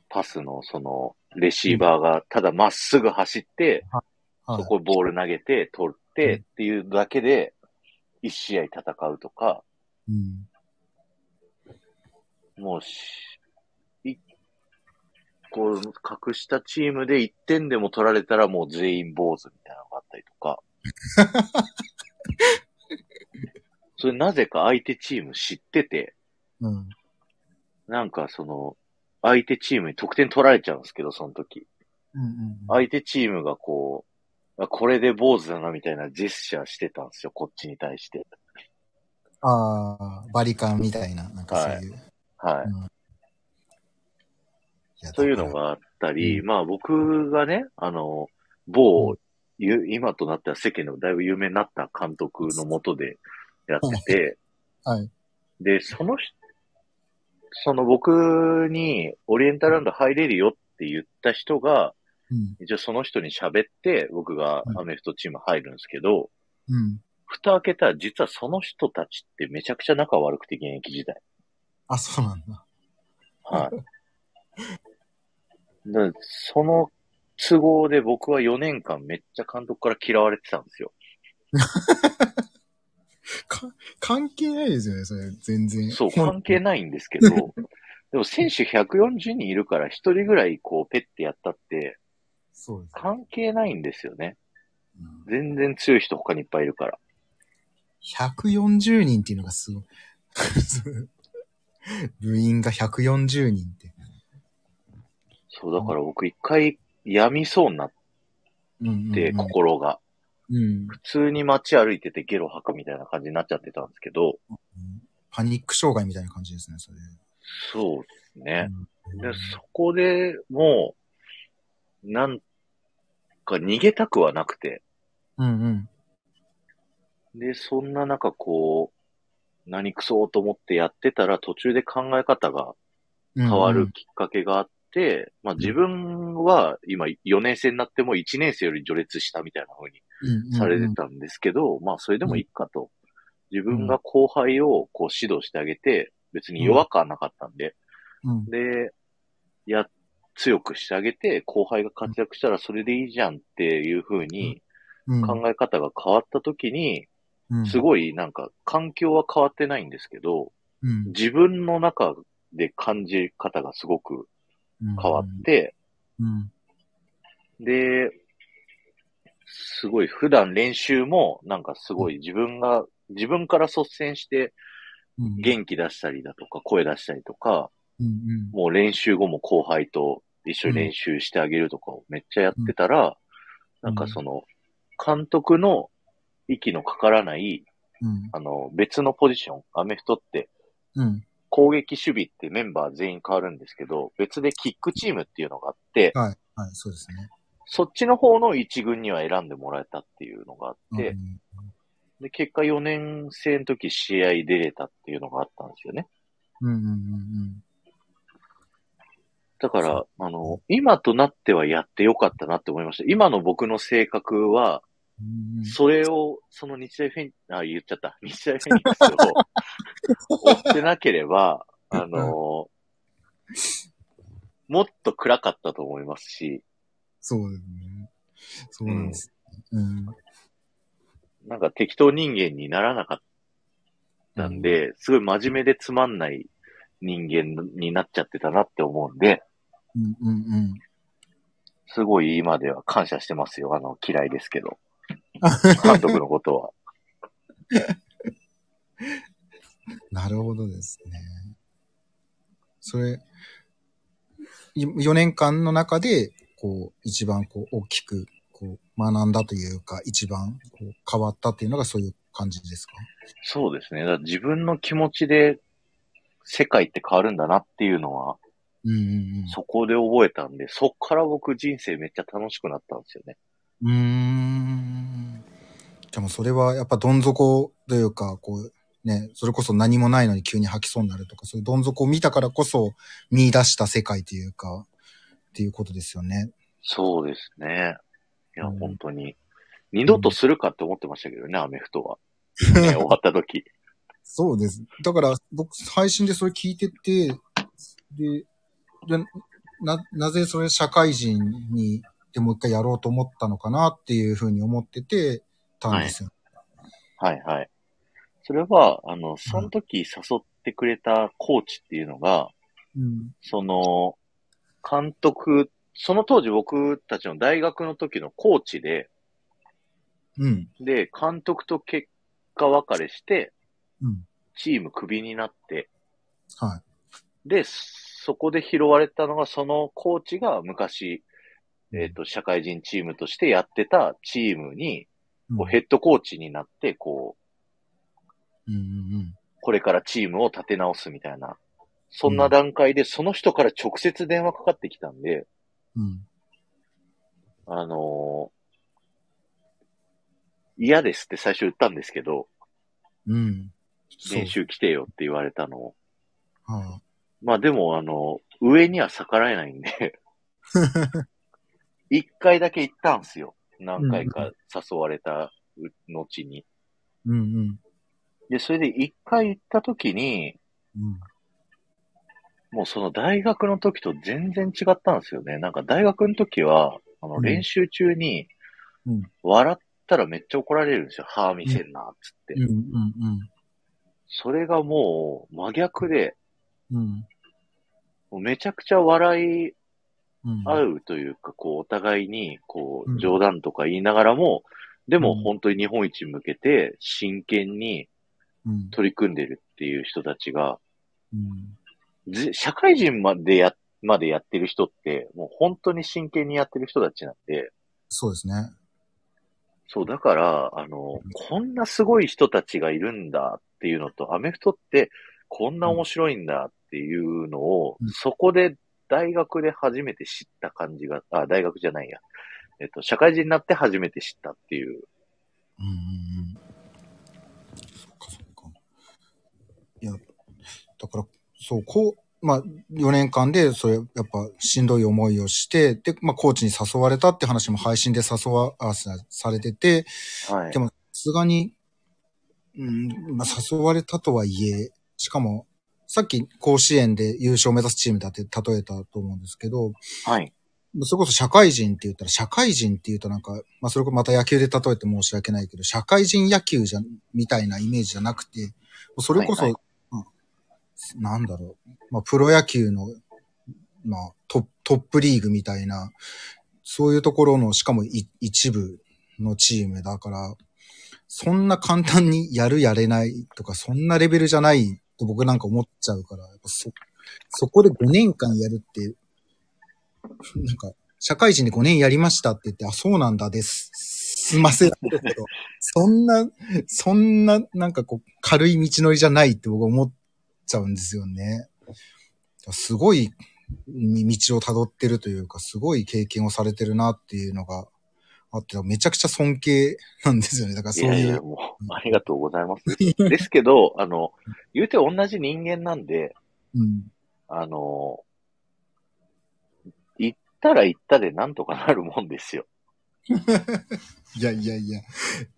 パスのその、レシーバーがただまっすぐ走って、はい。そこにボール投げて、取ってっていうだけで、一試合戦うとか、うん。もうし、い、こう、格下チームで1点でも取られたらもう全員坊主みたいなのがあったりとか。それなぜか相手チーム知ってて、うん。なんかその、相手チームに得点取られちゃうんですけど、その時。うんうん。相手チームがこう、あこれで坊主だなみたいなジェスチャーしてたんですよ、こっちに対して。ああ、バリカンみたいな、なんかそういう。はい。うんやそういうの。があったり、まあ僕がね、あの、某、ゆ今となっては世間でもだいぶ有名になった監督のもとでやってて、はい。で、その人、その僕にオリエンタルランド入れるよって言った人が、うん。一応その人に喋って、僕がアメフトチーム入るんですけど、うん。蓋開けたら実はその人たちってめちゃくちゃ仲悪くて現役時代。あ、そうなんだ。はい。でその都合で僕は4年間めっちゃ監督から嫌われてたんですよ。か、関係ないですよね、それ、全然。そう、関係ないんですけど、でも選手140人いるから1人ぐらいこうペッてやったってそうです。関係ないんですよね。うん全然強い人他にいっぱいいるから。140人っていうのがすごい。部員が140人って。そう、だから僕一回病みそうになっうんうんうんて、心が。うん。普通に街歩いててゲロ吐くみたいな感じになっちゃってたんですけど、パニック障害みたいな感じですね、それ。そうですね。うんでそこでもう、なんか逃げたくはなくて、うんうん。で、そんな中こう、何くそと思ってやってたら途中で考え方が変変わるきっかけがあって、まあ自分は今4年生になっても1年生より序列したみたいな風にされてたんですけど、まあそれでもいいかと。自分が後輩をこう指導してあげて、別に弱くはなかったんで、うん。で、や、強くしてあげて、後輩が活躍したらそれでいいじゃんっていう風にうん。考え方が変わった時に、うん。すごいなんか環境は変わってないんですけど、うん。自分の中で感じ方がすごく変わって、うん。で、すごい普段練習もなんかすごい自分が、自分から率先してうん。元気出したりだとか声出したりとか、うんうん。もう練習後も後輩と一緒に練習してあげるとかをめっちゃやってたら、なんかその、監督の息のかからない、うん。あの、別のポジション、アメフトってうん。攻撃守備ってメンバー全員変わるんですけど、別でキックチームっていうのがあって、はい。はい、そうですね。そっちの方の一軍には選んでもらえたっていうのがあって、うんで、結果4年生の時試合出れたっていうのがあったんですよね。うんうんうんだから、あの、今となってはやってよかったなって思いました。今の僕の性格は、うん。それを、その日大フェニあ、言っちゃった。日大フェニックスを追ってなければ、あの、もっと暗かったと思いますし、そうですね。そうなんです。うん。なんか適当人間にならなかったんで、すごい真面目でつまんない人間になっちゃってたなって思うんで、うんうんうん。すごい今では感謝してますよ。あの、嫌いですけど。監督のことは。なるほどですね。それ、4年間の中で、こう、一番こう、大きく、こう、学んだというか、一番こう変わったっていうのがそういう感じですか？そうですね。だ自分の気持ちで世界って変わるんだなっていうのは、うんうんそこで覚えたんで、そっから僕人生めっちゃ楽しくなったんですよね。うん。うーん。でもそれはやっぱどん底というか、こう、ね、それこそ何もないのに急に吐きそうになるとか、そういうどん底を見たからこそ見出した世界というか、っていうことですよね。そうですね。いや、うん本当に。二度とするかって思ってましたけどね、アメフトは。ね、終わった時。そうです。だから、僕、配信でそれ聞いてて、で、でな、なぜそれ社会人にでもう一回やろうと思ったのかなっていうふうに思っててたんですよ。はいはい。それは、あの、その時誘ってくれたコーチっていうのが、うん。その、監督、その当時僕たちの大学の時のコーチで、うん。で、監督と結果別れして、うん。チームクビになって、はで、そこで拾われたのが、そのコーチが昔、い。えっ、と、社会人チームとしてやってたチームに、うん、こうヘッドコーチになって、こう、うんうんこれからチームを立て直すみたいな、そんな段階で、その人から直接電話かかってきたんで、うん。うん。あのー嫌ですって最初言ったんですけど、うん。練。習来てよって言われたのを。はまあでも、あの、上には逆らえないんで、一回だけ行ったんすよ。何回か誘われた後に。うんうん。で、それで一回行った時に、うん。もうその大学の時と全然違ったんですよね。なんか大学の時は、あのうん練習中にうん、笑ったらめっちゃ怒られるんですよ。歯見せんな、つって。うんうんそれがもう真逆で、うん。めちゃくちゃ笑いうん。合うというか、こう、お互いに、こう冗談とか言いながらも、でもうん。本当に日本一に向けて真剣にうん。取り組んでるっていう人たちが、社会人までや、までやってる人って、もう本当に真剣にやってる人たちなんで、そうですね。そう、だから、あの、こんなすごい人たちがいるんだっていうのと、アメフトってこんな面白いんだっていうのを、うん。そこで大学で初めて知った感じが、あ、大学じゃないや。えっと、社会人になって初めて知ったっていう。うんうんうん。そっかそっか。いや、だから、そう、こう、まあ、4年間で、それ、やっぱ、しんどい思いをして、で、まあ、コーチに誘われたって話も配信で誘わ、あさされてて、はいで。も、さすがに、うん、まあ、誘われたとはいえ、しかも、さっき甲子園で優勝を目指すチームだって例えたと思うんですけど、はい。それこそ社会人って言ったら、社会人って言うとなんか、まあそれこそまた野球で例えて申し訳ないけど、社会人野球じゃ、みたいなイメージじゃなくて、それこそ、はいうんなんだろう、まあプロ野球の、まあトップトップリーグみたいな、そういうところの、しかもい一部のチームだから、そんな簡単にやるやれないとか、そんなレベルじゃないと僕なんか思っちゃうから、やっぱそ、そこで5年間やるって、なんか、社会人で5年やりましたって言って、あ、そうなんだです。すません。けど、そんな、そんな、なんかこう、軽い道のりじゃないって僕思っちゃうんですよね。すごい道を辿ってるというか、すごい経験をされてるなっていうのがあって、めちゃくちゃ尊敬なんですよね。だからそういう。いやいや、もう、ありがとうございます。ですけど、あの、言うて同じ人間なんで、うん。あの、行ったら行ったでなんとかなるもんですよ。いやいやいや。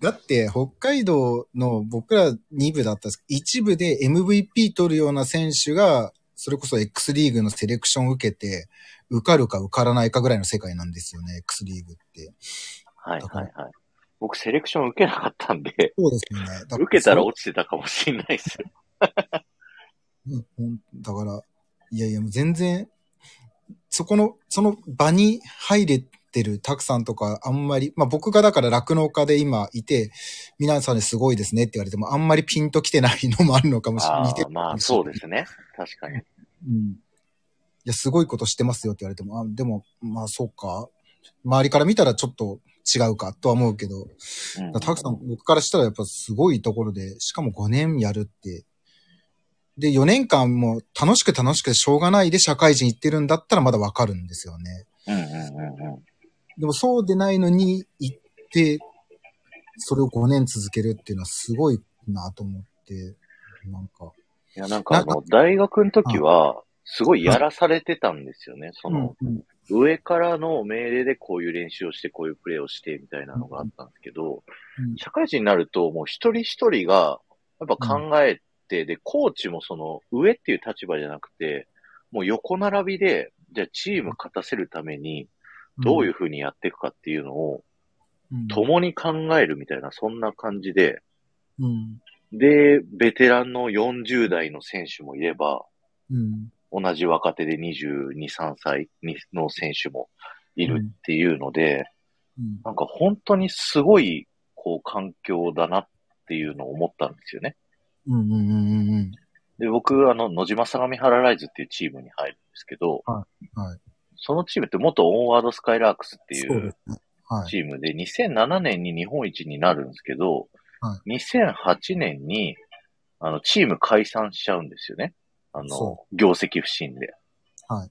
だって、北海道の僕ら2部だったんですけど、一部で MVP 取るような選手が、それこそ X リーグのセレクションを受けて、受かるか受からないかぐらいの世界なんですよね、X リーグって。はいはいはい。僕セレクション受けなかったんで、そうですよね。だから受けたら落ちてたかもしれないですよ。うんうんだから、いやいや、もう全然、そこの、その場に入れてるたくさんとか、あんまり、まあ僕がだから酪農家で今いて、皆さんですごいですねって言われても、あんまりピンときてないのもあるのかもしれない。あ似てあ、まあそうですね。確かに。うん。いや、すごいことしてますよって言われても、あ、でも、まあそうか。周りから見たらちょっと違うかとは思うけど、うんたくさん僕からしたらやっぱすごいところで、しかも5年やるって。で、4年間も楽しく楽しくてしょうがないで社会人行ってるんだったらまだわかるんですよね。うんうんうんうん。でもそうでないのに行って、それを5年続けるっていうのはすごいなと思って、なんか。いや、なんかあの、大学の時は、すごいやらされてたんですよね。その、うんうん上からの命令でこういう練習をして、こういうプレーをして、みたいなのがあったんですけど、うん社会人になると、もう一人一人が、やっぱ考えて、で、コーチもその、上っていう立場じゃなくて、もう横並びで、じゃあチーム勝たせるために、どういう風にやっていくかっていうのを、うん、共に考えるみたいな、そんな感じで、うん。で、ベテランの40代の選手もいれば、うん。同じ若手で22、3歳にの選手もいるっていうので、うん。なんか本当にすごい、こう、環境だなっていうのを思ったんですよね。うん。うん。うん。で、僕、あの、野島相模原ライズっていうチームに入るんですけど、はいはいそのチームって元オンワードスカイラークスっていう。チームで、2007年に日本一になるんですけど、は2008年に、あの、チーム解散しちゃうんですよね。あのそ、業績不振で。はい。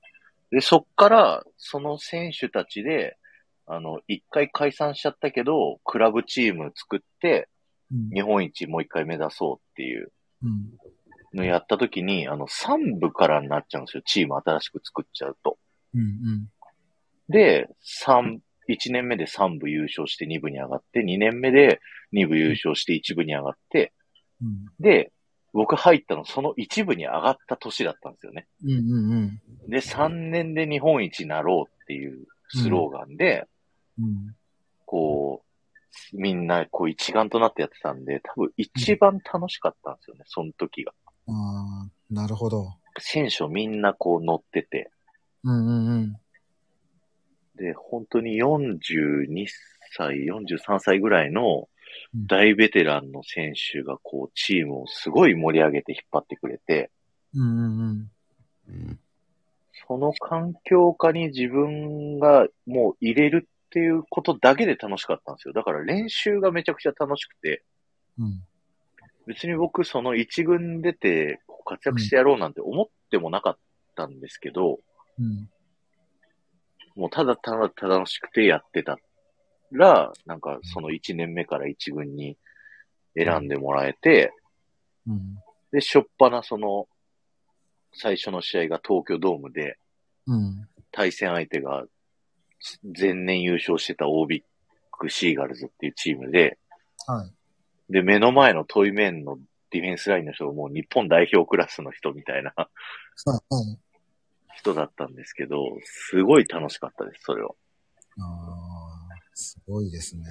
で、そっから、その選手たちで、あの、一回解散しちゃったけど、クラブチーム作って、うん。日本一もう一回目指そうっていううん。のやった時に、あの、3部からになっちゃうんですよ。チーム新しく作っちゃうと。うん。うん。で、三1年目で3部優勝して2部に上がって、2年目で2部優勝して1部に上がって、うん。で、僕入ったのその1部に上がった年だったんですよね。うん。うん。で、3年で日本一になろうっていうスローガンで、うん。こう、みんなこう一丸となってやってたんで、多分一番楽しかったんですよね、その時が。ああ、なるほど。選手みんなこう乗ってて、うん。うん。うん。で、本当に42歳、43歳ぐらいのうん大ベテランの選手がこうチームをすごい盛り上げて引っ張ってくれて、うん。うん。その環境下に自分がもう入れるっていうことだけで楽しかったんですよ。だから練習がめちゃくちゃ楽しくて、うん。別に僕その一軍出て活躍してやろうなんて思ってもなかったんですけど、うん。もうただただ楽しくてやってたら、なんかその1年目から一軍に選んでもらえて、うん。で、しょっぱなその、最初の試合が東京ドームで、うん。対戦相手が前年優勝してたオービックシーガルズっていうチームで、はい。で、目の前のトイメンのディフェンスラインの人がもう日本代表クラスの人みたいなはい。人だったんですけど、すごい楽しかったです、それは。ああ、すごいですね。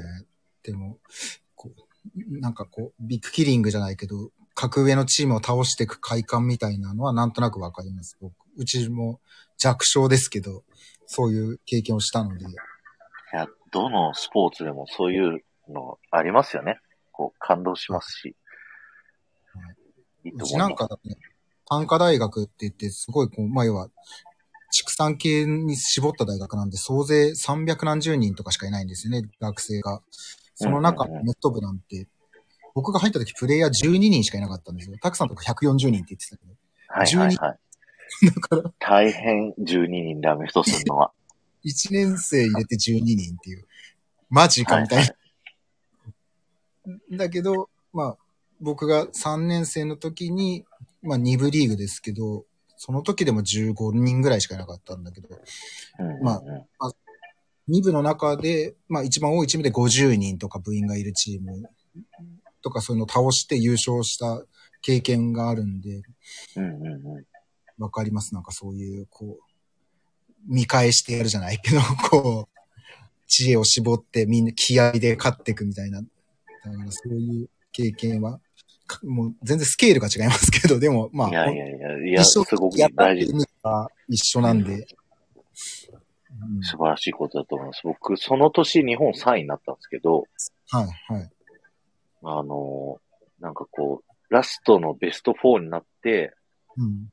でも、こう、なんかこう、ビッグキリングじゃないけど、格上のチームを倒していく快感みたいなのはなんとなくわかります。僕、うちも弱小ですけど、そういう経験をしたので。いや、どのスポーツでもそういうのありますよね。こう、感動しますし。いいとうち。なんかだね、短科大学って言って、すごいこう、まあ、要は、畜産系に絞った大学なんで、総勢300何十人とかしかいないんですよね、学生が。その中ネット部なんて、僕が入った時プレイヤー12人しかいなかったんですよ。たくさんとか140人って言ってたけど。はいはいはい。だから、大変12人でアメフトするのは。1年生入れて12人っていう。マジかみたいな。だけど、まあ、僕が3年生の時に、まあ2部リーグですけど、その時でも15人ぐらいしかいなかったんだけど、うんうんうんま2部の中で、まあ一番多いチームで50人とか部員がいるチームとかそういうのを倒して優勝した経験があるんで。わかります？なんかそういう、こう、見返してやるじゃない？けど、こう、知恵を絞ってみんな気合で勝っていくみたいな。だからそういう経験は、かもう全然スケールが違いますけど、でもまあ、いやいやいや、いや、すごく大事一緒なんで。うん素晴らしいことだと思います。僕、その年日本3位になったんですけど、はい、はい。あのーなんかこう、ラストのベスト4になって、うん。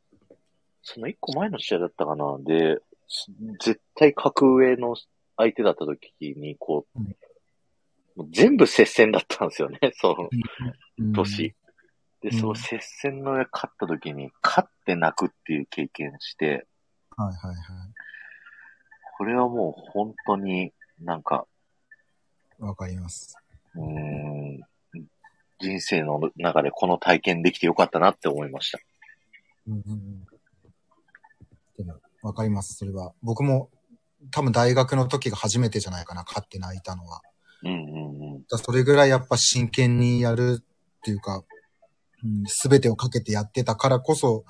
その1個前の試合だったかなで、絶対格上の相手だった時に、こう、うん全部接戦だったんですよね、そのうん年。で、うんその接戦の上勝った時に、勝って泣くっていう経験して、はい、はい、はい。これはもう本当になんか、わかります。うーん、人生の中でこの体験できてよかったなって思いました。うんうんうん。でも、わかります、それは。僕も、多分大学の時が初めてじゃないかな、勝って泣いたのは。うんうんうん。だそれぐらいやっぱ真剣にやるっていうか、すべ、全てをかけてやってたからこそ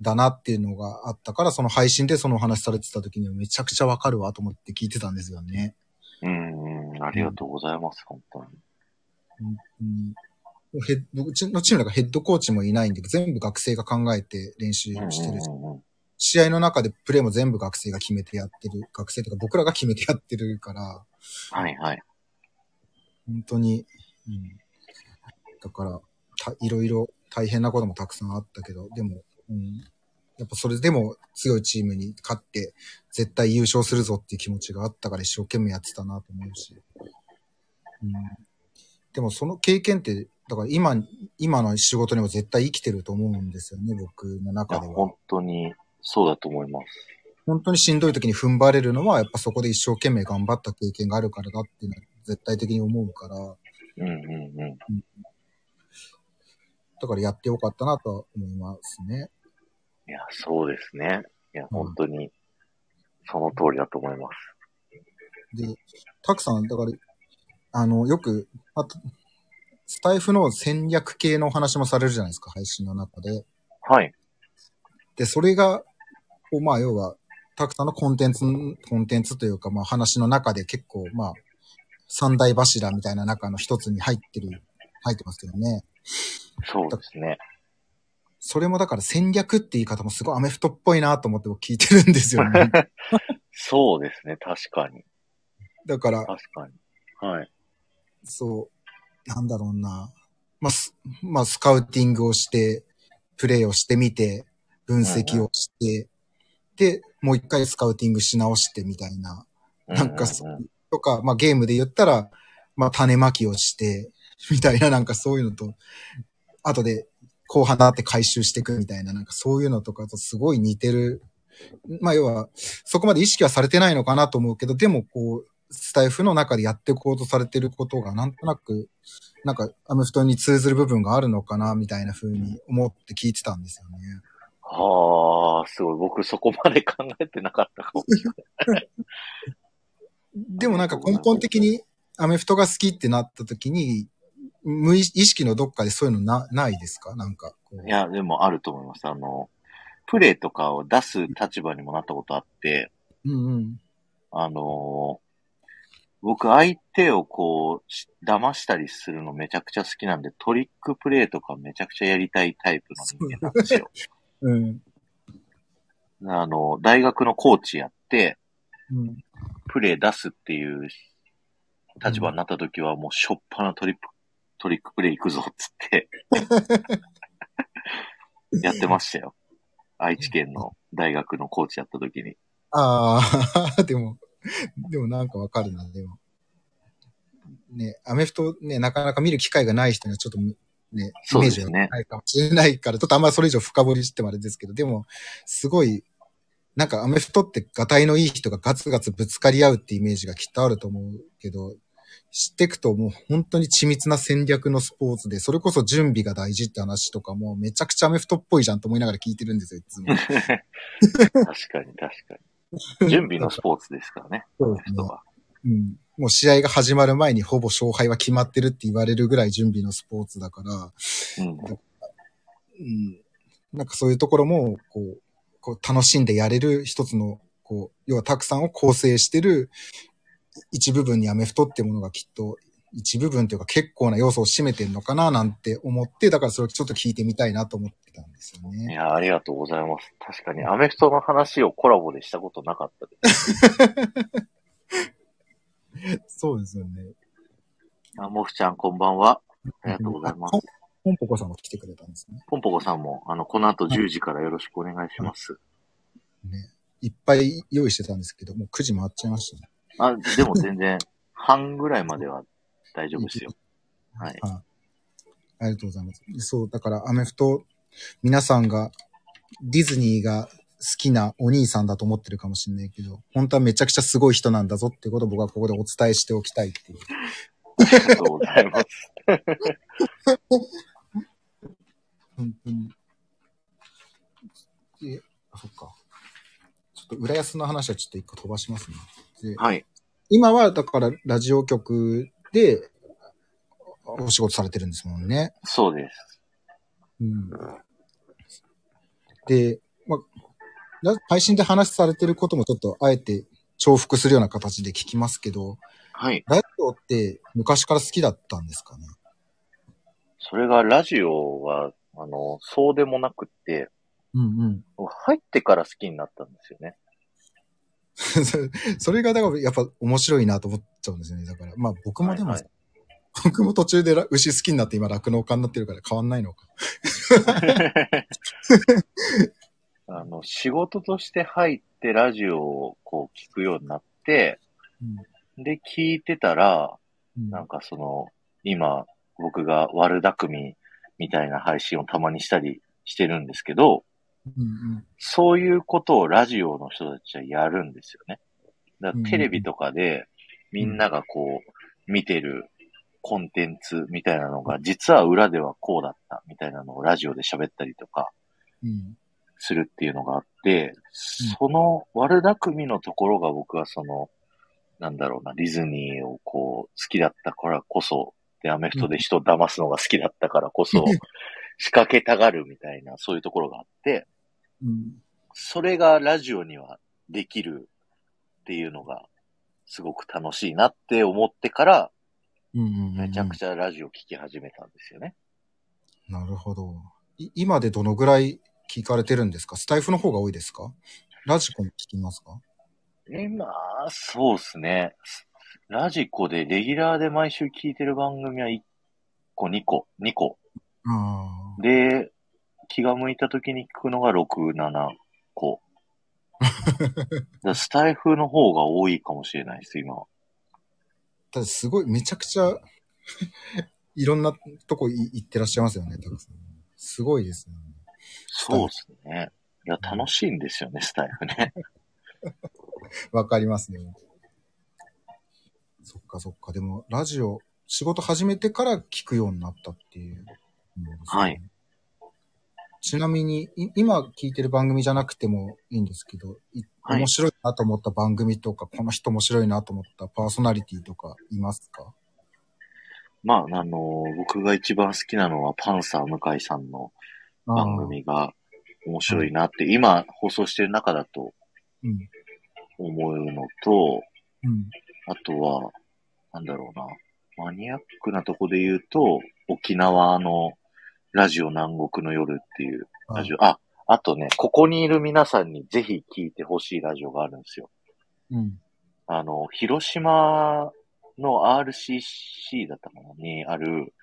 だなっていうのがあったから、その配信でそのお話されてた時にはめちゃくちゃわかるわと思って聞いてたんですよね。うん、うん、ありがとうございます、本当に。うんヘッうちのチームなんかヘッドコーチもいないんで、全部学生が考えて練習してるし、うんうんうん。試合の中でプレーも全部学生が決めてやってる、学生とか僕らが決めてやってるから、はいはい。本当に、うん、だからた、いろいろ大変なこともたくさんあったけど、でも、うん、やっぱそれでも強いチームに勝って、絶対優勝するぞっていう気持ちがあったから一生懸命やってたなと思うし。うん、でもその経験って、だから今、今の仕事にも絶対生きてると思うんですよね、僕の中では。本当にそうだと思います。本当にしんどい時に踏ん張れるのは、やっぱそこで一生懸命頑張った経験があるからだっていうのは絶対的に思うから、うんうんうん。だからやってよかったなとは思いますね。いや、そうですね。いや、うん本当に、その通りだと思います。で、たくさん、だから、あの、よく、あと、スタイフの戦略系のお話もされるじゃないですか、配信の中で。はい。で、それが、こうまあ、要は、たくさんのコンテンツ、コンテンツというか、まあ、話の中で結構、まあ、三大柱みたいな中の一つに入ってる、入ってますけどね。そうですね。それもだから戦略って言い方もすごいアメフトっぽいなと思って僕聞いてるんですよね。そうですね。確かに。だから、確かに。はい。そう、なんだろうな。まあ、スまあ、スカウティングをして、プレイをしてみて、分析をして、で、もう一回スカウティングし直してみたいな。なんかうんうんとか、まあゲームで言ったら、まあ種まきをして、みたいななんかそういうのと、後で後半になって回収していくみたいな、なんかそういうのとかとすごい似てる。まあ要は、そこまで意識はされてないのかなと思うけど、でもこう、スタイフの中でやっていこうとされてることがなんとなく、なんかアメフトに通ずる部分があるのかな、みたいな風に思って聞いてたんですよね。はあ、すごい。僕そこまで考えてなかったかもしれない。でもなんか根本的にアメフトが好きってなった時に、無意意識のどっかでそういうのなないですか？なんか。いや、でもあると思います。あの、プレイとかを出す立場にもなったことあって、うんうん。あのー僕相手をこう、し騙したりするのめちゃくちゃ好きなんで、トリックプレイとかめちゃくちゃやりたいタイプの人間なんですよ。うん。あの、大学のコーチやって、うん。プレイ出すっていう立場になった時はもうしょっぱなトリック、トリックプレイ行くぞっつって、やってましたよ。愛知県の大学のコーチやった時に。ああ、でも、でもなんかわかるな、でも。ね、アメフトね、なかなか見る機会がない人にはちょっとね、イメージがないかもしれないから、ちょっとあんまそれ以上深掘りしてもあれですけど、でも、すごい、なんかアメフトってガタイのいい人がガツガツぶつかり合うってイメージがきっとあると思うけど、知っていくともう本当に緻密な戦略のスポーツで、それこそ準備が大事って話とかもめちゃくちゃアメフトっぽいじゃんと思いながら聞いてるんですよ、いつも。確かに確かに。準備のスポーツですからね。そうですね。うん。もう試合が始まる前にほぼ勝敗は決まってるって言われるぐらい準備のスポーツだから、うん。うん。なんかそういうところも、こう、こう楽しんでやれる一つの、こう、要はたくさんを構成してる一部分にアメフトってものがきっと、一部分というか結構な要素を占めてるのかななんて思って、だからそれをちょっと聞いてみたいなと思ってたんですよね。いや、ありがとうございます。確かにアメフトの話をコラボでしたことなかったです。そうですよね。あ、もふちゃんこんばんは。ありがとうございますあ。ポンポコさんも来てくれたんですね。ポンポコさんも、あの、この後10時からよろしくお願いします。ね。いっぱい用意してたんですけど、もう9時回っちゃいましたね。あ、でも全然、半ぐらいまでは大丈夫ですよ。はい。はい。ありがとうございます。そう、だからアメフト、皆さんがディズニーが好きなお兄さんだと思ってるかもしれないけど、本当はめちゃくちゃすごい人なんだぞっていうことを僕はここでお伝えしておきたいっていう。ありがとうございます。本当に。で、あ、そっか。ちょっと浦安の話はちょっと一個飛ばしますね。ではい。今はだからラジオ局でお仕事されてるんですもんね。そうです。うん。で、まあ、ラ配信で話されてることもちょっとあえて重複するような形で聞きますけど、はい。ラジオって昔から好きだったんですかね？それがラジオは、あの、そうでもなくって、うんうん。入ってから好きになったんですよね。それがだからやっぱ面白いなと思っちゃうんですよね。だから、まあ僕もでも、はいはい僕も途中でら牛好きになって今酪農家になってるから変わんないのか。あの、仕事として入ってラジオをこう聞くようになって、で、聞いてたら、うんなんかその、今、僕が悪巧みみたいな配信をたまにしたりしてるんですけど、うんうん。そういうことをラジオの人たちはやるんですよね。だからテレビとかでみんながこう見てるコンテンツみたいなのが実は裏ではこうだったみたいなのをラジオで喋ったりとかうん。するっていうのがあって、その悪巧みのところが僕はその、なんだろうな、ディズニーをこう好きだったからこそ、で、アメフトで人を騙すのが好きだったからこそ、仕掛けたがるみたいな、そういうところがあって、うんそれがラジオにはできるっていうのが、すごく楽しいなって思ってから、めちゃくちゃラジオ聞き始めたんですよね。なるほど。い今でどのぐらい聞かれてるんですか？スタイフの方が多いですか？ラジコも聞きますか？今、そうですね。ラジコで、レギュラーで毎週聞いてる番組は1個、2個、2個。で、気が向いた時に聞くのが6、7個。スタイフの方が多いかもしれないです、今は。ただすごい、めちゃくちゃ いろんなとこい行ってらっしゃいますよね、たくさん。すごいですね。そうですね。いや、楽しいんですよね、スタイフね。わかりますね。そっかそっか。でも、ラジオ、仕事始めてから聞くようになったっていう、ねはい。ちなみに、い今聞いてる番組じゃなくてもいいんですけど、いはい面白いなと思った番組とか、この人面白いなと思ったパーソナリティとかいますか？まあ、あの僕が一番好きなのはパンサー向井さんの番組が面白いなって、今放送してる中だとうん。思うのと、うん。あとは、なんだろうな、マニアックなとこで言うと、沖縄のラジオ南国の夜っていうラジオ、あ、あとね、ここにいる皆さんにぜひ聞いてほしいラジオがあるんですよ。うん。あの、広島の RCC だったかなにある、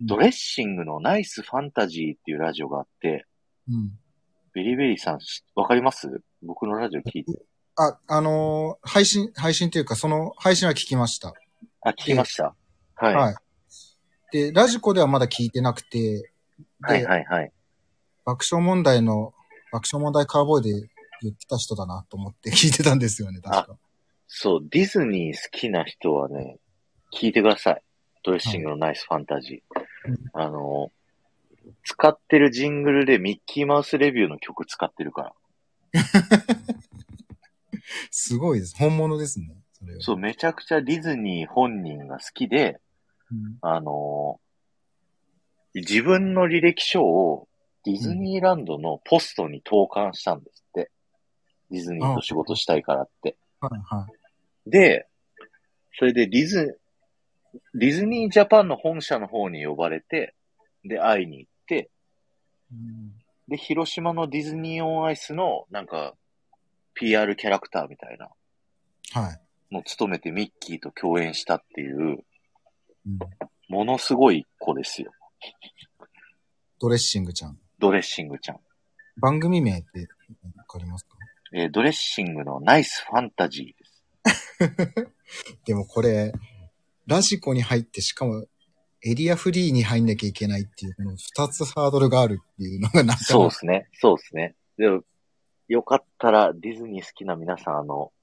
ドレッシングのナイスファンタジーっていうラジオがあって、うん。ベリーベリーさんしわかります？僕のラジオ聞いて。あ、あのー配信、配信というか、その配信は聞きました。あ、聞きました。はい。ははいい。で、ラジコではまだ聞いてなくて、で、はいはいはい。爆笑問題の、爆笑問題カーボーイで言ってた人だなと思って 聞いてたんですよね、確か。そう、ディズニー好きな人はね、聞いてください。ドレッシングのナイスファンタジー。あの、使ってるジングルでミッキーマウスレビューの曲使ってるから。すごいです。本物ですね。そ。そう、めちゃくちゃディズニー本人が好きで、うん。あの、自分の履歴書をディズニーランドのポストに投函したんですって。ディズニーと仕事したいからって。はいはい。で、それでディズ、ディズニージャパンの本社の方に呼ばれて、で、会いに行って、うんで、広島のディズニーオンアイスの、なんか、PR キャラクターみたいなはい。のを務めてミッキーと共演したっていう、うん、ものすごい子ですよ。ドレッシングちゃん。ドレッシングちゃん。番組名ってわかりますか？えードレッシングのナイスファンタジーです。でもこれ、ラジコに入ってしかもエリアフリーに入んなきゃいけないっていう、この二つハードルがあるっていうのがなかなか。そうですね。そうですね。でも、よかったらディズニー好きな皆さん、あの、うん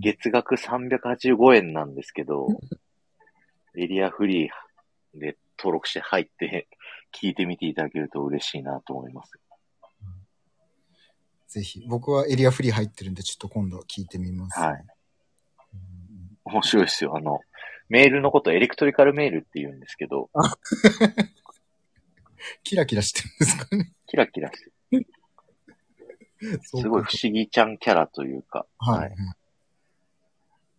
月額385円なんですけど、エリアフリーで登録して入って聞いてみていただけると嬉しいなと思います。ぜひ。僕はエリアフリー入ってるんで、ちょっと今度聞いてみます。はいうん。面白いですよ。あの、メールのことエレクトリカルメールって言うんですけど、キラキラしてるんですかね。キラキラしてる。すごい不思議ちゃんキャラというか、はい。はい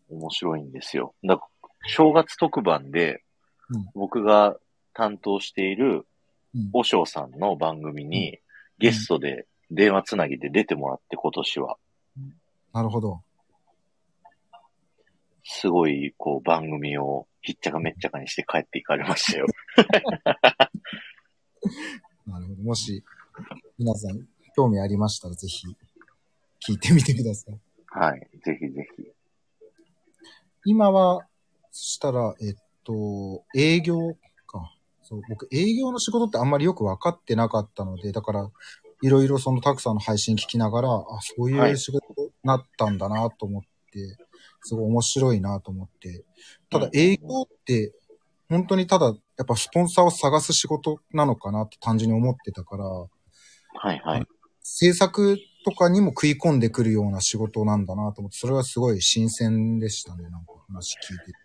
面白いんですよ。だ正月特番でうん、僕が担当している、うんおしょうさんの番組に、ゲストで電話つなぎで出てもらって、今年は。なるほど。すごい、こう、番組をひっちゃかめっちゃかにして帰っていかれましたよ。なるほど。もし、皆さん、興味ありましたら、ぜひ、聞いてみてください。はい。ぜひぜひ。今は、そしたら、えっと、営業か。そう、僕、営業の仕事ってあんまりよく分かってなかったので、だから、いろいろそのたくさんの配信聞きながら、あ、そういう仕事になったんだなと思って、すごい面白いなと思って。ただうん営業って、本当にただ、やっぱスポンサーを探す仕事なのかなって単純に思ってたから、はいはい。制作とかにも食い込んでくるような仕事なんだなと思って、それはすごい新鮮でしたね、なんか話聞いてて。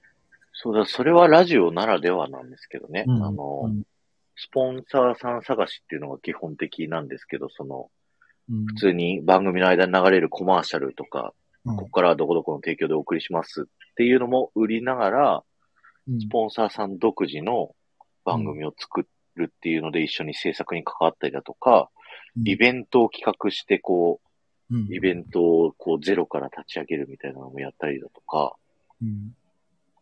そうだ、それはラジオならではなんですけどね。うん。あの、うん。スポンサーさん探しっていうのが基本的なんですけど、その、うん。普通に番組の間に流れるコマーシャルとか、うん。ここからどこどこの提供でお送りしますっていうのも売りながら、うん。スポンサーさん独自の番組を作るっていうので一緒に制作に関わったりだとか、イベントを企画してこうイベントをこうゼロから立ち上げるみたいなのもやったりだとか、うん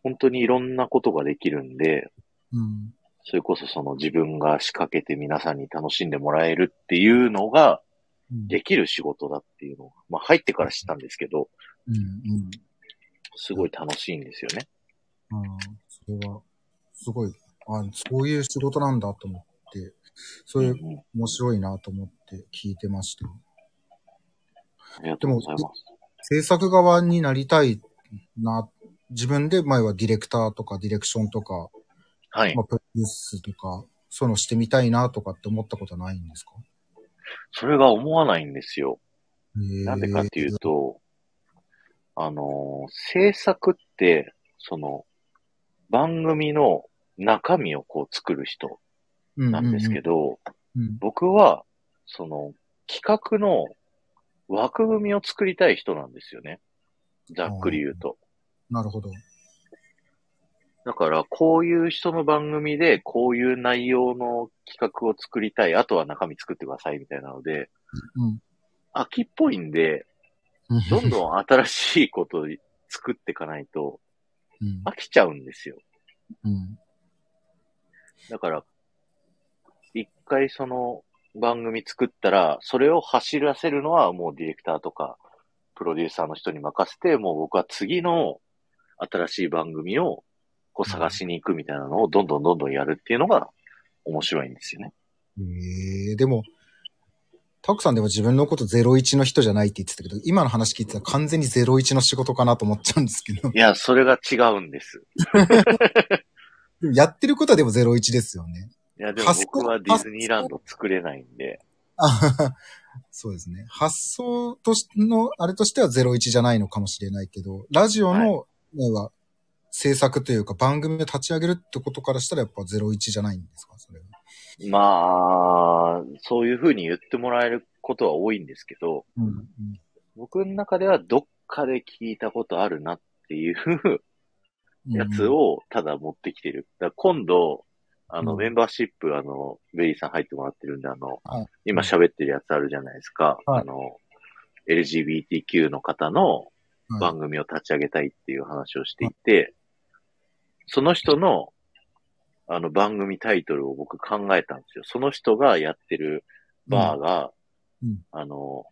本当にいろんなことができるんで、うんそれこそその自分が仕掛けて皆さんに楽しんでもらえるっていうのがうん。できる仕事だっていうのを、まあ入ってから知ったんですけど、うんうんすごい楽しいんですよね。あーそれは、すごい、あそういう仕事なん。だと思って、そういう面白いなと思って聞いてました。ありがとうございます。制作側になりたいな、自分で前はディレクターとかディレクションとか、はいま。あ、プロデュースとか、そういうのしてみたいなとかって思ったことはないんですか？それが思わないんですよ。なんでかっていうと、あのー制作って、その、番組の中身をこう作る人なんですけど、うんうん僕は、その、企画の枠組みを作りたい人なんですよね。ざっくり言うと。なるほど。だから、こういう人の番組で、こういう内容の企画を作りたい。あとは中身作ってください、みたいなので、うん。秋っぽいんで、どんどん新しいことを作っていかないとうん。飽きちゃうんですよ。うん。だから、一回その番組作ったら、それを走らせるのはもうディレクターとか、プロデューサーの人に任せて、もう僕は次の新しい番組をこう探しに行くみたいなのをどんどんどんどんやるっていうのが面白いんですよね。ええでも、タクさんでも自分のこと01の人じゃないって言ってたけど、今の話聞いてたら完全に01の仕事かなと思っちゃうんですけど。いや、それが違うんです。でもやってることはでも01ですよね。いや、でも僕はディズニーランド作れないんで、そうですね。発想としの、あれとしては01じゃないのかもしれないけど、ラジオの、要は、制作というか番組を立ち上げるってことからしたらやっぱ01じゃないんですかそれは。まあ、そういうふうに言ってもらえることは多いんですけど、うん。僕の中ではどっかで聞いたことあるなっていううんやつ、をただ持ってきてる。だ今度、あの、うんメンバーシップ、あの、ベリーさん入ってもらってるんで、あの、はい今喋ってるやつあるじゃないですか。はいあの、LGBTQ の方のはい番組を立ち上げたいっていう話をしていて、その人の、あの、番組タイトルを僕考えたんですよ。その人がやってるバーが、うんあの、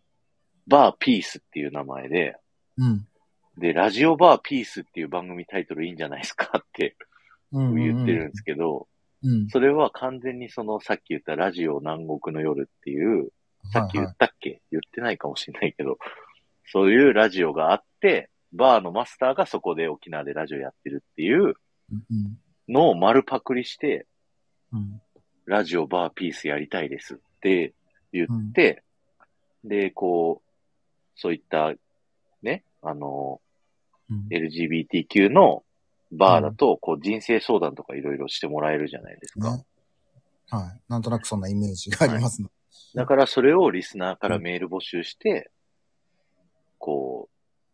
バーピースっていう名前で、うん。で、ラジオバーピースっていう番組タイトルいいんじゃないですかってうん。言ってるんですけど、うん。それは完全にそのさっき言ったラジオ南国の夜っていう、さっき言はいはいったっけ、言ってないかもしれないけど、そういうラジオがあって、バーのマスターがそこで沖縄でラジオやってるっていううん。のを丸パクリして、うん。ラジオバーピースやりたいですって言うんって、で、こう、そういった、ね、あの、うん。LGBTQ のバーだと、こう人生相談とかいろいろしてもらえるじゃないですか。ね。はい。なんとなくそんなイメージがありますね。だからそれをリスナーからメール募集して、こ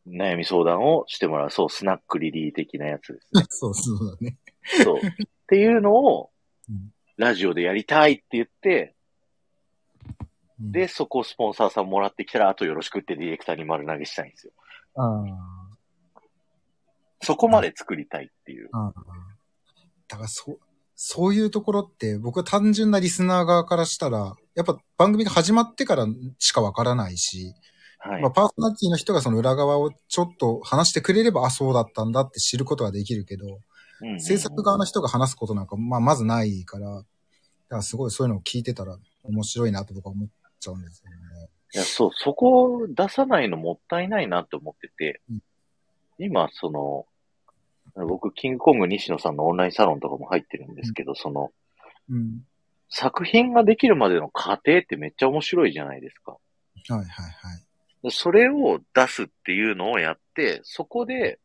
う、悩み相談をしてもらう。そう、スナックリリー的なやつですね。そうそうだね。そう。っていうのをうん、ラジオでやりたいって言って、うんで、そこをスポンサーさんもらってきたら、あとよろしくってディレクターに丸投げしたいんですよ。あそこまで作りたいっていう。あ。ああ。だからそう、そういうところって、僕は単純なリスナー側からしたら、やっぱ番組が始まってからしかわからないし、はいまあ、。パーソナリティの人がその裏側をちょっと話してくれれば、あ、そうだったんだって知ることができるけど、うんうんうん制作側の人が話すことなんか、まあ、まずないから、だからすごいそういうのを聞いてたら面白いなと僕は思っちゃうんですよね。いや、そう、そこを出さないのもったいないなって思ってて、うん今、その、僕、キングコング西野さんのオンラインサロンとかも入ってるんですけど、その、うん。作品ができるまでの過程ってめっちゃ面白いじゃないですか。はいはいはい。でそれを出すっていうのをやって、そこで、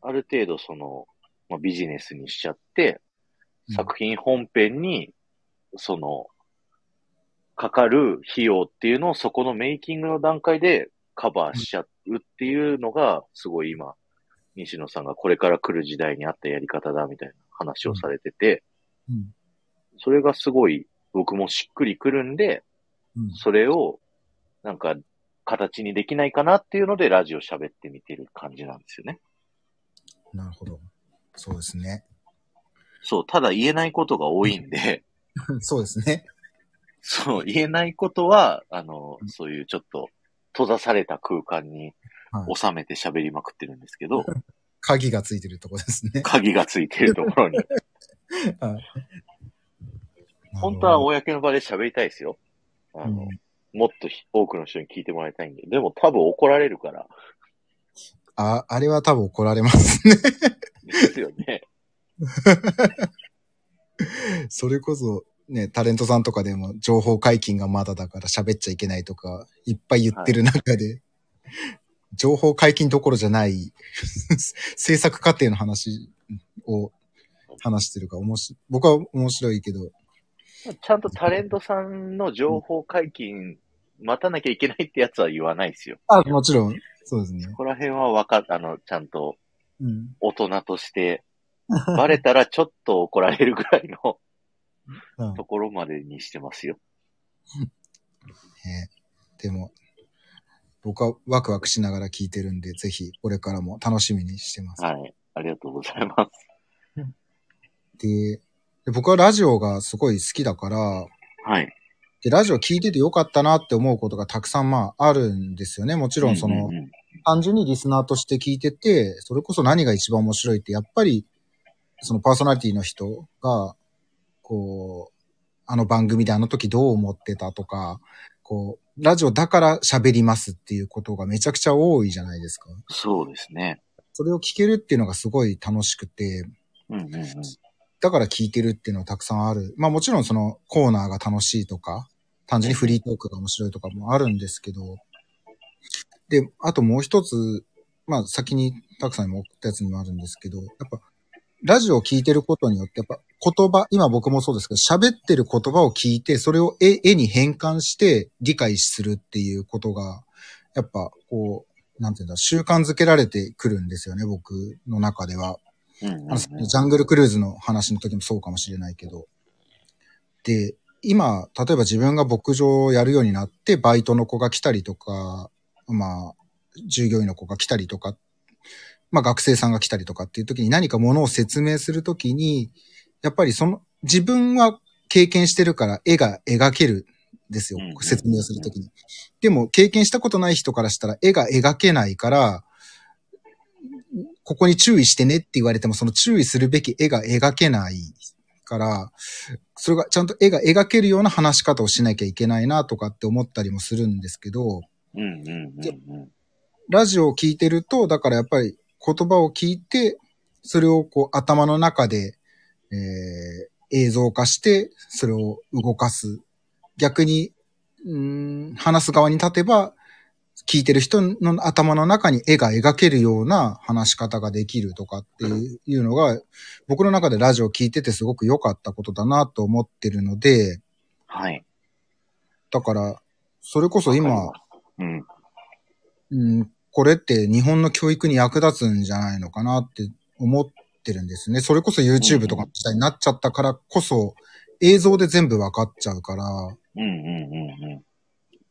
ある程度その、まあ、ビジネスにしちゃって、うん作品本編に、その、かかる費用っていうのをそこのメイキングの段階でカバーしちゃうっていうのが、すごい今、西野さんがこれから来る時代に合ったやり方だみたいな話をされてて、うん。それがすごい僕もしっくりくるんで、うん。それを、なんか、形にできないかなっていうので、ラジオ喋ってみてる感じなんですよね。なるほど。そうですね。そう、ただ言えないことが多いんで、そうですね。そう、言えないことは、あの、そういうちょっと、閉ざされた空間にはい収めて喋りまくってるんですけど、鍵がついてるとこですね。鍵がついてるところに。本当は公の場で喋りたいですよ。あの、うんもっとひ多くの人に聞いてもらいたいんで。でも多分怒られるから、あ、あれは多分怒られますね。ですよね。それこそ、ね、タレントさんとかでも情報解禁がまだだから喋っちゃいけないとか、いっぱい言ってる中で、情報解禁どころじゃない、制作過程の話を話してるから、面白い僕は面白いけど、ちゃんとタレントさんの情報解禁待たなきゃいけないってやつは言わないですよ。あ、もちろん、そうですねこ。こら辺はわかあの、ちゃんとうん。大人として、バレたらちょっと怒られるぐらいのうんところまでにしてますよ。ねでも、僕はワクワクしながら聞いてるんで、ぜひこれからも楽しみにしてます。はい。ありがとうございます。でで僕はラジオがすごい好きだから、はい。で、ラジオ聞いててよかったなって思うことがたくさんまああるんですよね。もちろんその単純にリスナーとして聞いてて、それこそ何が一番面白いって、やっぱり、そのパーソナリティの人が、こう、あの番組であの時どう思ってたとか、こう、ラジオだから喋りますっていうことがめちゃくちゃ多いじゃないですか。そうですね。それを聞けるっていうのがすごい楽しくて、うんうんうん。だから聞いてるっていうのはたくさんある。まあもちろんそのコーナーが楽しいとか、単純にフリートークが面白いとかもあるんですけど、で、あともう一つ、まあ先にたくさんにも送ったやつにもあるんですけど、やっぱ、ラジオを聞いてることによって、やっぱ言葉、今僕もそうですけど、喋ってる言葉を聞いて、それを絵絵に変換して理解するっていうことが、やっぱこう、なんていうんだ、習慣づけられてくるんですよね、僕の中では。うんうんうんあの、ジャングルクルーズの話の時もそうかもしれないけど。で、今、例えば自分が牧場をやるようになって、バイトの子が来たりとか、まあ、従業員の子が来たりとか、まあ学生さんが来たりとかっていう時に何かものを説明するときに、やっぱりその、自分は経験してるから絵が描けるんですよ。説明をするときに。でも経験したことない人からしたら絵が描けないから、ここに注意してねって言われても、その注意するべき絵が描けないから、それがちゃんと絵が描けるような話し方をしなきゃいけないなとかって思ったりもするんですけど、うんうんうんうん。ラジオを聞いてると、だからやっぱり言葉を聞いて、それをこう頭の中で、えー映像化して、それを動かす。逆に、うーん、話す側に立てば、聞いてる人の頭の中に絵が描けるような話し方ができるとかっていうのが、僕の中でラジオを聞いててすごく良かったことだなと思ってるので、はい。だから、それこそ今、うん。うん、これって日本の教育に役立つんじゃないのかなって思ってるんですね。それこそ YouTube とかの時代になっちゃったからこそ、映像で全部わかっちゃうから、うんうんうんうん。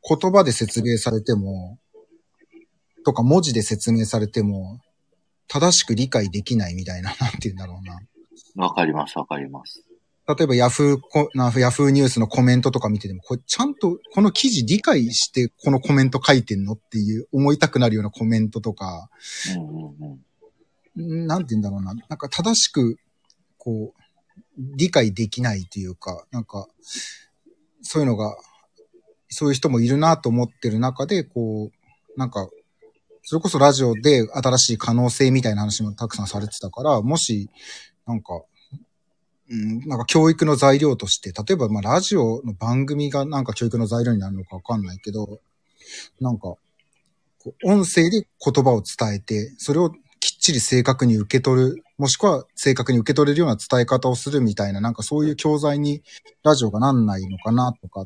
言葉で説明されても、とか文字で説明されても、正しく理解できないみたいな、なんて言うんだろうな。わかります、わかります。例えばヤフーコ、なヤフーニュースのコメントとか見てても、これちゃんとこの記事理解してこのコメント書いてんのっていう思いたくなるようなコメントとか、うんうんうん。んなんて言うんだろうな。なんか正しく、こう、理解できないというか、なんか、そういうのが、そういう人もいるなと思ってる中で、こう、なんか、それこそラジオで新しい可能性みたいな話もたくさんされてたから、もし、なんか、うん、なんか教育の材料として、例えばまあラジオの番組がなんか教育の材料になるのかわかんないけど、なんか、音声で言葉を伝えて、それをきっちり正確に受け取る、もしくは正確に受け取れるような伝え方をするみたいな、なんかそういう教材にラジオがなんないのかなとか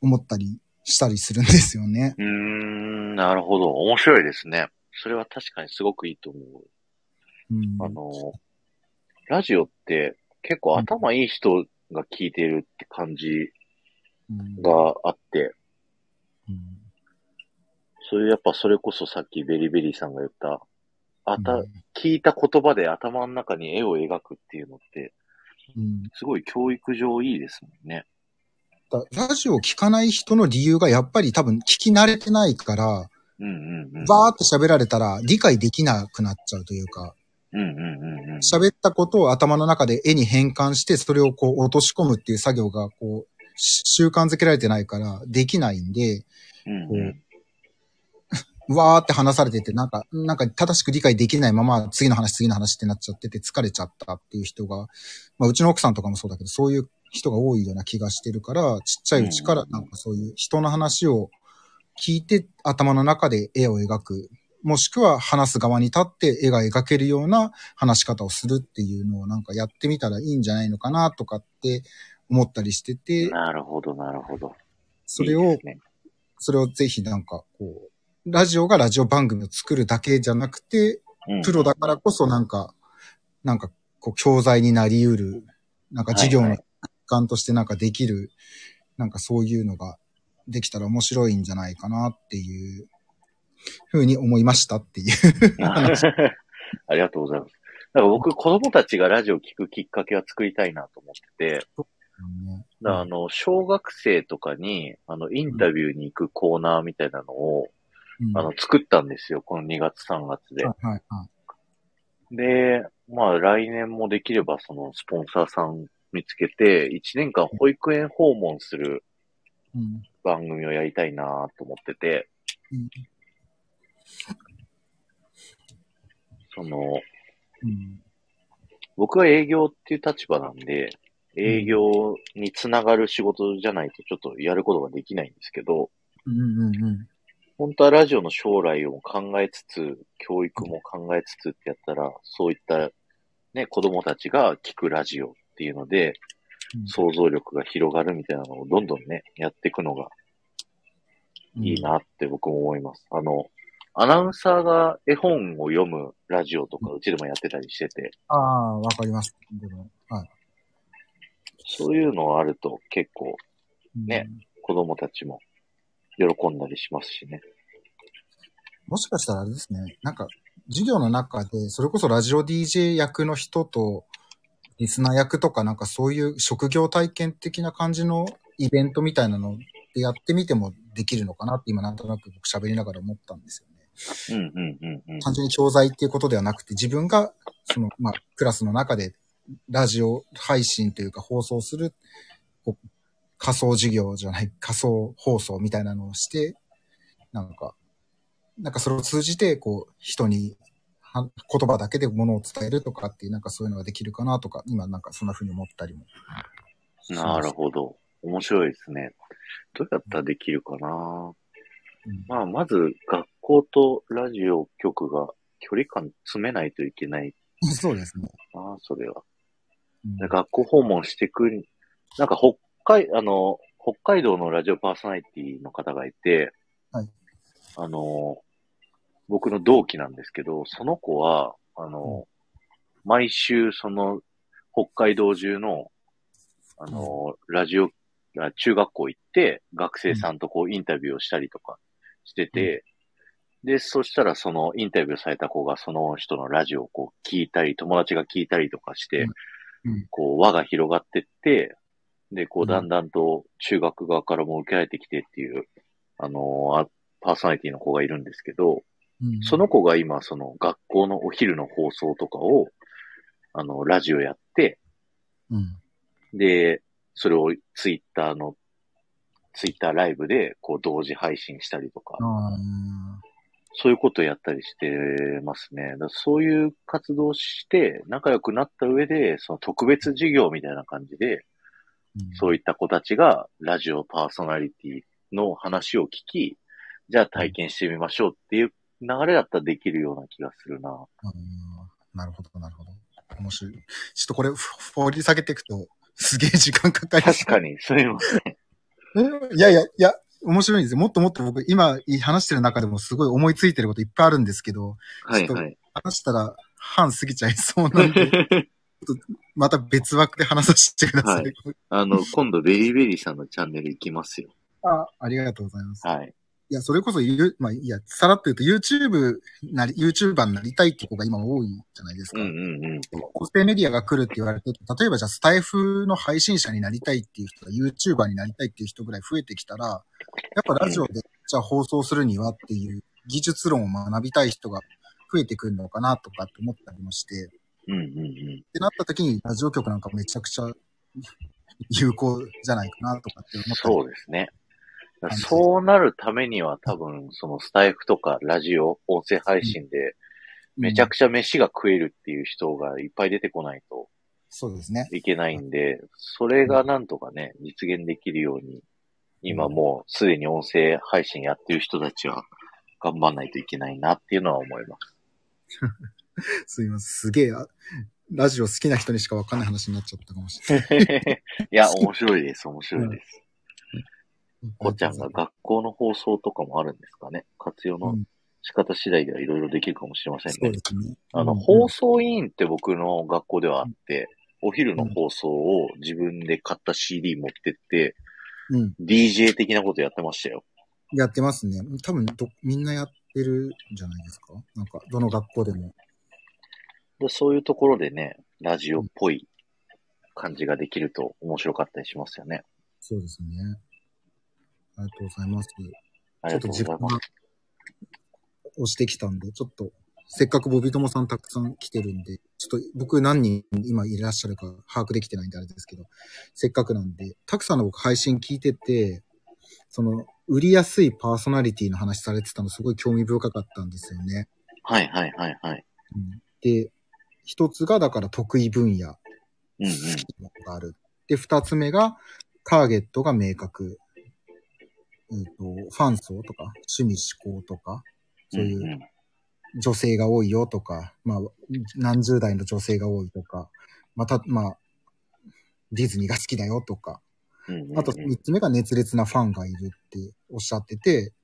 思ったりしたりするんですよね。うーん、なるほど。面白いですね。それは確かにすごくいいと思う。うん、あの、ラジオって結構頭いい人が聞いてるって感じうんがあって、うんそういうやっぱそれこそさっきベリベリーさんが言った、あた、うん聞いた言葉で頭の中に絵を描くっていうのって、うんすごい教育上いいですもんね。だラジオを聞かない人の理由がやっぱり多分聞き慣れてないから、うんうんうん。バーって喋られたら理解できなくなっちゃうというか、うんうんうんったことを頭の中で絵に変換して、それをこう落とし込むっていう作業がこう、し習慣づけられてないからできないんで、うんうん。わーって話されてて、なんか、なんか正しく理解できないまま次の話次の話ってなっちゃってて疲れちゃったっていう人が、まあうちの奥さんとかもそうだけど、そういう人が多いような気がしてるから、ちっちゃいうちからなんかそういう人の話を聞いて頭の中で絵を描く。もしくは話す側に立って絵が描けるような話し方をするっていうのをなんかやってみたらいいんじゃないのかなとかって思ったりしてて、なるほど、なるほど。それをいいですねそれをぜひなんかこう、ラジオがラジオ番組を作るだけじゃなくて、うんプロだからこそなんか、なんかこう教材になり得る、なんか授業の環としてなんかできる、なんかそういうのができたら面白いんじゃないかなっていうふうに思いましたっていう。ありがとうございます。だから僕、子供たちがラジオを聞くきっかけは作りたいなと思ってて、だからあの、小学生とかに、あの、インタビューに行くコーナーみたいなのを、うんあの、作ったんですよ。この2月3月で。はいはいはい。で、まあ来年もできればそのスポンサーさん見つけて、1年間保育園訪問するうん。番組をやりたいなと思ってて、うん。その、うん。僕は営業っていう立場なんで、営業につながる仕事じゃないとちょっとやることができないんですけど、うんうんうん。本当はラジオの将来を考えつつ、教育も考えつつってやったら、そういったね、子供たちが聞くラジオっていうので、うん想像力が広がるみたいなのをどんどんね、やっていくのがうんいいなって僕も思います。あの、アナウンサーが絵本を読むラジオとかうちでもやってたりしてて、ああ、わかります。でも、はい。そういうのがあると結構うんね子供たちも喜んだりしますしね。もしかしたらあれですね、なんか、授業の中で、それこそラジオ DJ 役の人と、リスナー役とか、なんかそういう職業体験的な感じのイベントみたいなのでやってみてもできるのかなって今なんとなく僕喋りながら思ったんですよね。うんうんうんうん。単純に教材っていうことではなくて、自分が、その、まあ、クラスの中で、ラジオ配信というか放送する、こう仮想授業じゃない、仮想放送みたいなのをして、なんか、なんかそれを通じて、こう、人には言葉だけで物を伝えるとかっていう、なんかそういうのができるかなとか、今なんかそんな風に思ったりも。なるほど。面白いですね。どうやったらできるかな？うんまあ、まず学校とラジオ局が距離感詰めないといけないそうですね。な、それは。うんで学校訪問してくる、なんか北海、あの、北海道のラジオパーソナリティの方がいて、はいあの、僕の同期なんですけど、その子は、あの、毎週その北海道中の、あの、ラジオ、あ中学校行って、学生さんとこうインタビューをしたりとかしてて、で、そしたらそのインタビューされた子がその人のラジオをこう聞いたり、友達が聞いたりとかして、うん。こう輪が広がってって、で、こううん。だんだんと中学側からも受けられてきてっていう、あのあパーソナリティの子がいるんですけど、うんその子が今、その学校のお昼の放送とかを、あの、ラジオやって、うん。で、それをツイッターの、ツイッターライブで、こう、同時配信したりとか、あそういうことをやったりしてますね。だそういう活動をして、仲良くなった上で、その特別授業みたいな感じで、ーそういった子たちが、ラジオパーソナリティの話を聞き、じゃあ体験してみましょうっていう流れだったらできるような気がするな。なるほど、なるほど。面白い。ちょっとこれ、ふ掘り下げていくと、すげえ時間かかり確かに、すみません。え？いやいや、いや、面白いんですよ。もっともっと僕、今話してる中でもすごい思いついてることいっぱいあるんですけど、はいはい。話したら半過ぎちゃいそうなんで、また別枠で話させてください。はいあの、今度ベリーベリーさんのチャンネル行きますよ。あありがとうございます。はい。いや、それこそ言う、まあ、いや、さらっと言うと YouTube なり、YouTuber になりたいって子が今多いじゃないですか。うんうんうん。個性メディアが来るって言われて、例えばじゃあスタイフの配信者になりたいっていう人が YouTuber になりたいっていう人ぐらい増えてきたら、やっぱラジオでじゃあ放送するにはっていう技術論を学びたい人が増えてくるのかなとかって思ったりもして、っうんうんうん。てなった時にラジオ局なんかめちゃくちゃ有効じゃないかなとかって思ったりそうですね。そうなるためには多分、そのスタイフとかラジオ、音声配信で、めちゃくちゃ飯が食えるっていう人がいっぱい出てこないとそうですね。いけないんで、それがなんとかね、実現できるように、今もうすでに音声配信やってる人たちは頑張んないといけないなっていうのは思います。すいません。すげえ、あラジオ好きな人にしかわかんない話になっちゃったかもしれない。いや、面白いです、面白いです。こっちゃんがう学校の放送とかもあるんですかね活用のん仕方次第ではいろいろできるかもしれませんねそうね。あの、うん放送委員って僕の学校ではあって、お昼の放送を自分で買った CD 持ってって、うん。DJ 的なことやってましたよ。やってますね。多分ど、みんなやってるんじゃないですかなんか、どの学校でも。でそういうところでね、ラジオっぽい感じができると面白かったりしますよね。そうですね。ありがとうございます。ありがとうございます。押してきたんで、ちょっと、せっかくボビトモさんたくさん来てるんで、ちょっと僕何人今いらっしゃるか把握できてないんであれですけど、せっかくなんで、たくさんの僕配信聞いてて、その、売りやすいパーソナリティの話されてたのすごい興味深かったんですよね。はいはいはいはい。うんで、一つがだから得意分野うんうん。のがある。で、二つ目が、ターゲットが明確。えっ、と、ファン層とか、趣味思考とか、そういんう女性が多いよとか、まあ、何十代の女性が多いとか、また、まあ、ディズニーが好きだよとか、うんうんうんあと三つ目が熱烈なファンがいるっておっしゃってて、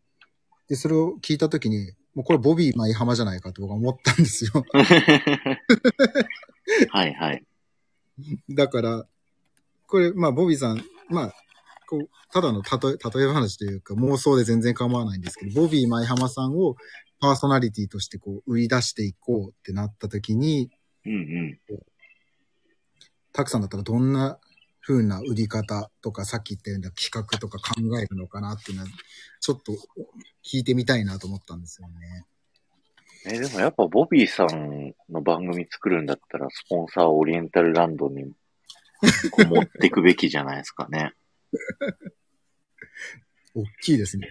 で、それを聞いたときに、もうこれボビー舞浜じゃないかと僕は思ったんですよ。はいはい。だから、これ、まあ、ボビーさん、まあ、こう、ただの例え、例え話というか妄想で全然構わないんですけど、ボビー舞浜さんをパーソナリティとしてこう、売り出していこうってなった時に、うんうん。たくさんだったらどんな風な売り方とか、さっき言ったような企画とか考えるのかなっていうのは、ちょっと聞いてみたいなと思ったんですよね。え、でもやっぱボビーさんの番組作るんだったら、スポンサーをオリエンタルランドにこう持ってくべきじゃないですかね。大きいですね。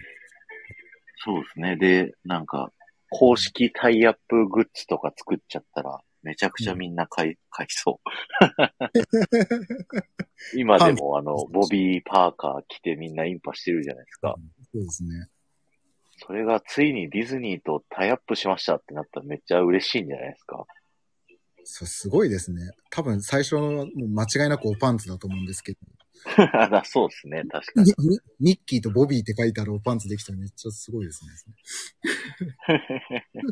そうですね。で、なんか、公式タイアップグッズとか作っちゃったら、めちゃくちゃみんな買い、買いそう。今でもあの、ボビーパーカー着てみんなインパしてるじゃないですか。そうですね。それがついにディズニーとタイアップしましたってなったらめっちゃ嬉しいんじゃないですか。そうすごいですね。多分最初の間違いなくおパンツだと思うんですけど、だそうですね、確かに。ミッキーとボビーって書いてあるおパンツできたらめっちゃすごいですね。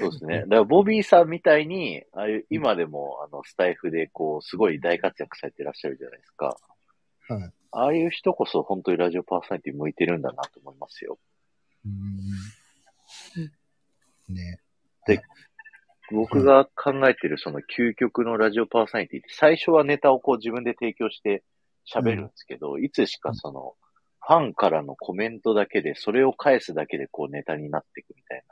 そうですね。だから、ボビーさんみたいに、ああいう、今でも、あの、スタイフで、こう、すごい大活躍されてらっしゃるじゃないですか。はい。ああいう人こそ、本当にラジオパーソナリティ向いてるんだなと思いますよ。うーん。ね。僕が考えてる、その、究極のラジオパーソナリティって、最初はネタをこう、自分で提供して喋るんですけど、いつしかその、ファンからのコメントだけで、それを返すだけで、こう、ネタになっていくみたい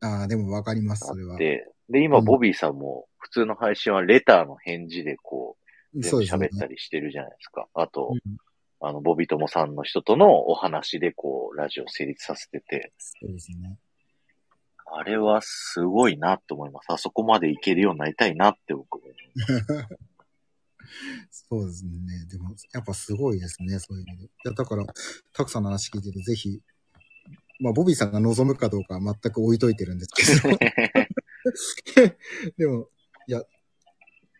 ああ、でもわかります、なそれはのがあっ。て、で、今、うんボビーさんも、普通の配信はレターの返事で、こう、喋ったりしてるじゃないですか。あと、うんあの、ボビトモさんの人とのお話で、こう、ラジオ成立させてて、そうですね。あれはすごいなと思います。あそこまでいけるようになりたいなって僕も思い そうですね。でも、やっぱすごいですね、そういうので。いや、だから、たくさんの話聞いてて、ぜひ、まあ、ボビーさんが望むかどうかは全く置いといてるんですけど、でも、いや、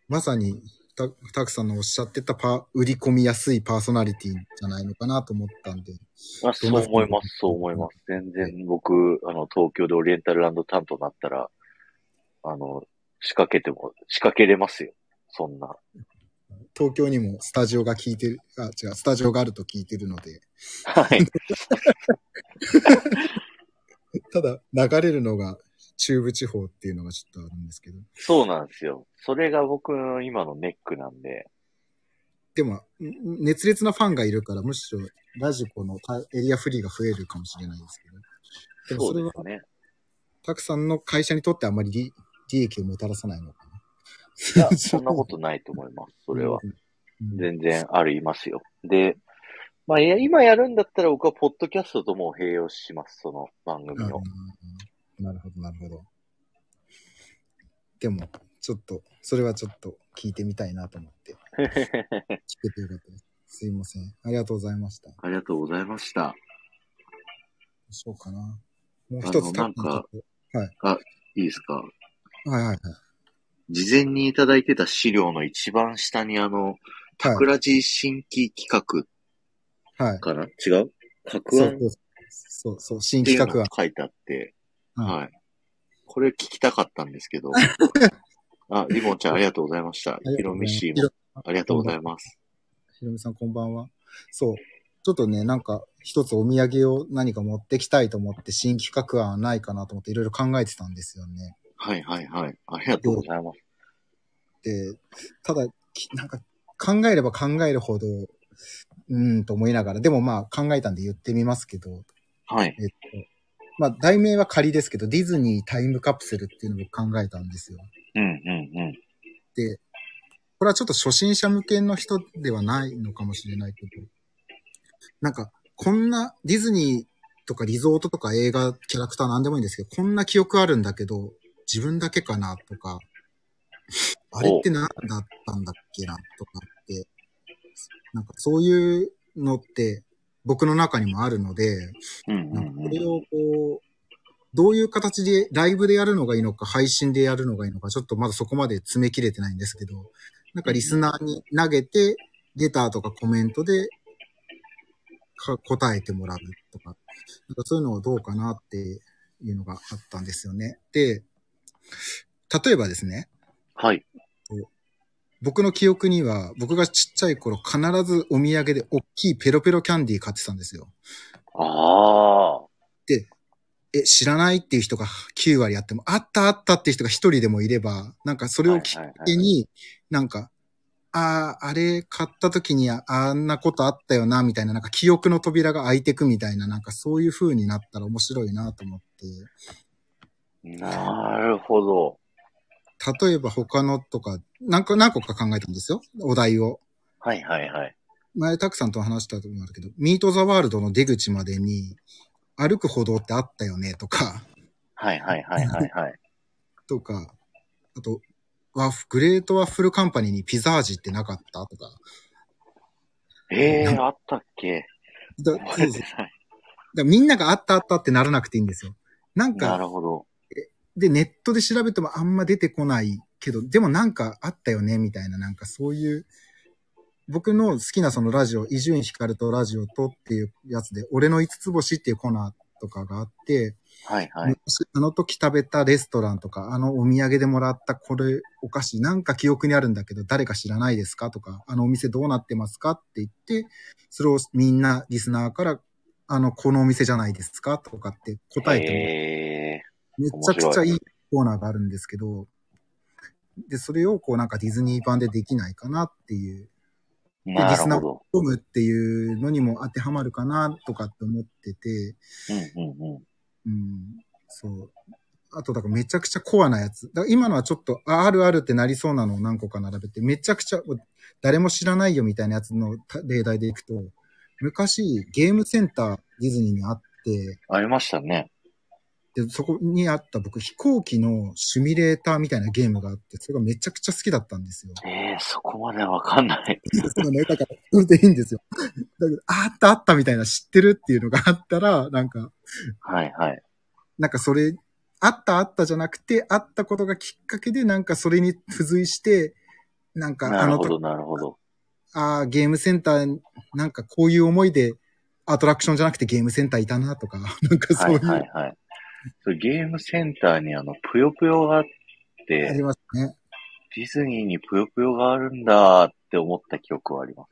まさに、た、たくさんのおっしゃってたパ、売り込みやすいパーソナリティじゃないのかなと思ったんで。あそう思います、そう思います。全然僕、あの、東京でオリエンタルランド担当になったら、あの、仕掛けても、仕掛けれますよ。そんな。東京にもスタジオが聞いてる、あ、違う、スタジオがあると聞いてるので、はい。ただ、流れるのが中部地方っていうのがちょっとあるんですけど。そうなんですよ。それが僕の今のネックなんで、でも、ん熱烈なファンがいるから、むしろラジコのタエリアフリーが増えるかもしれないですけど。でもそれはで、すね。たくさんの会社にとってあまり利利益をもたらさないのかな。いや、そんなことないと思います。それは。うん。全然ありますよ。で、まあ、今やるんだったら僕はポッドキャストとも併用します、その番組を。うんなるほど、なるほど。でも、ちょっと、それはちょっと聞いてみたいなと思って、聞けてよかったです。すいません。ありがとうございました。どありがとうございました。うしようかな。もう一つ、なんかたぶんちょっいいですか？とはいはいはい。事前にいただいてた資料の一番下にあの、タクラジ新規企画はい。かな、違う？格案っそうそうそう、そう、新企画が書いてあって、はいはい。これ聞きたかったんですけど。あ、リボンちゃんありがとうございました。ヒロミシーもありがとうございます。ひろみさんこんばんは。そう。ちょっとね、なんか、一つお土産を何か持ってきたいと思って、新企画案はないかなと思っていろいろ考えてたんですよね。はいはいはい。ありがとうございます。で、ただ、きなんか、考えれば考えるほど、うーんと思いながら、でもまあ考えたんで言ってみますけど、はい。えっと、まあ題名は仮ですけど、ディズニータイムカプセルっていうのを考えたんですよ。うんうんうん。で、これはちょっと初心者向けの人ではないのかもしれないけど、なんか、こんなディズニーとかリゾートとか映画、キャラクターなんでもいいんですけど、こんな記憶あるんだけど、自分だけかなとか、あれって何だったんだっけなとかって、なんかそういうのって僕の中にもあるので、なんかうんこれをこう、どういう形でライブでやるのがいいのか、配信でやるのがいいのか、ちょっとまだそこまで詰め切れてないんですけど、なんかリスナーに投げて、レターとかコメントでか答えてもらうとか、なんかそういうのはどうかなっていうのがあったんですよね。で、例えばですね、はい。僕の記憶には、僕がちっちゃい頃必ずお土産で大きいペロペロキャンディー買ってたんですよ。ああ。え、知らないっていう人が9割あっても、あったあったっていう人が1人でもいれば、なんかそれをきっかけに、なんか、ああ、あれ買った時にああんなことあったよな、みたいな、なんか記憶の扉が開いてくみたいな、なんかそういう風になったら面白いなと思って、なるほど。例えば他のとか、何個、何個か考えたんですよ。お題を。はいはいはい。前、たくさんと話したところあるけど、ミートザワールドの出口までに歩く歩道ってあったよね、とか、はいはいはいはいはい。とか、あと、ワッフ、グレートワッフルカンパニーにピザ味ってなかったとか。ええー、あったっけ？だそう覚えそうてない。だみんながあったあったってならなくていいんですよ。なんなか、るほど。で、ネットで調べてもあんま出てこないけど、でもなんかあったよね、みたいな、なんかそういう僕の好きなそのラジオ、伊集院光とラジオとっていうやつで、俺の五つ星っていうコーナーとかがあって、はいはい。昔あの時食べたレストランとか、あのお土産でもらったこれお菓子なんか記憶にあるんだけど誰か知らないですか？とか、あのお店どうなってますか？って言って、それをみんなリスナーから、あの、このお店じゃないですか？とかって答えてもえめちゃくちゃいいコーナーがあるんですけど、で、それをこうなんかディズニー版でできないかなっていう、ー、なるほど。コムっていうのにも当てはまるかなとかって思ってて、うんうんうん。うん、そう。あと、だからめちゃくちゃコアなやつ。だから今のはちょっと、ああるあるってなりそうなのを何個か並べて、めちゃくちゃ、誰も知らないよみたいなやつのた例題でいくと、昔、ゲームセンターディズニーにあって、ありましたね。で、そこにあった僕、飛行機のシミュレーターみたいなゲームがあって、それがめちゃくちゃ好きだったんですよ。ええー、そこまでわかんない。そうね、だから、それでいいんですよ。だけど、ああったあったみたいな知ってるっていうのがあったら、なんか、はいはい。なんかそれ、あったあったじゃなくて、あったことがきっかけで、なんかそれに付随して、なんかあのと、なるほどなるほど。ああ、ゲームセンター、なんかこういう思いで、アトラクションじゃなくてゲームセンターいたなとか、なんかそうはいいうはいはい。それゲームセンターにあの、ぷよぷよがあっあてり、ますね。ディズニーにぷよぷよがあるんだって思った記憶はあります。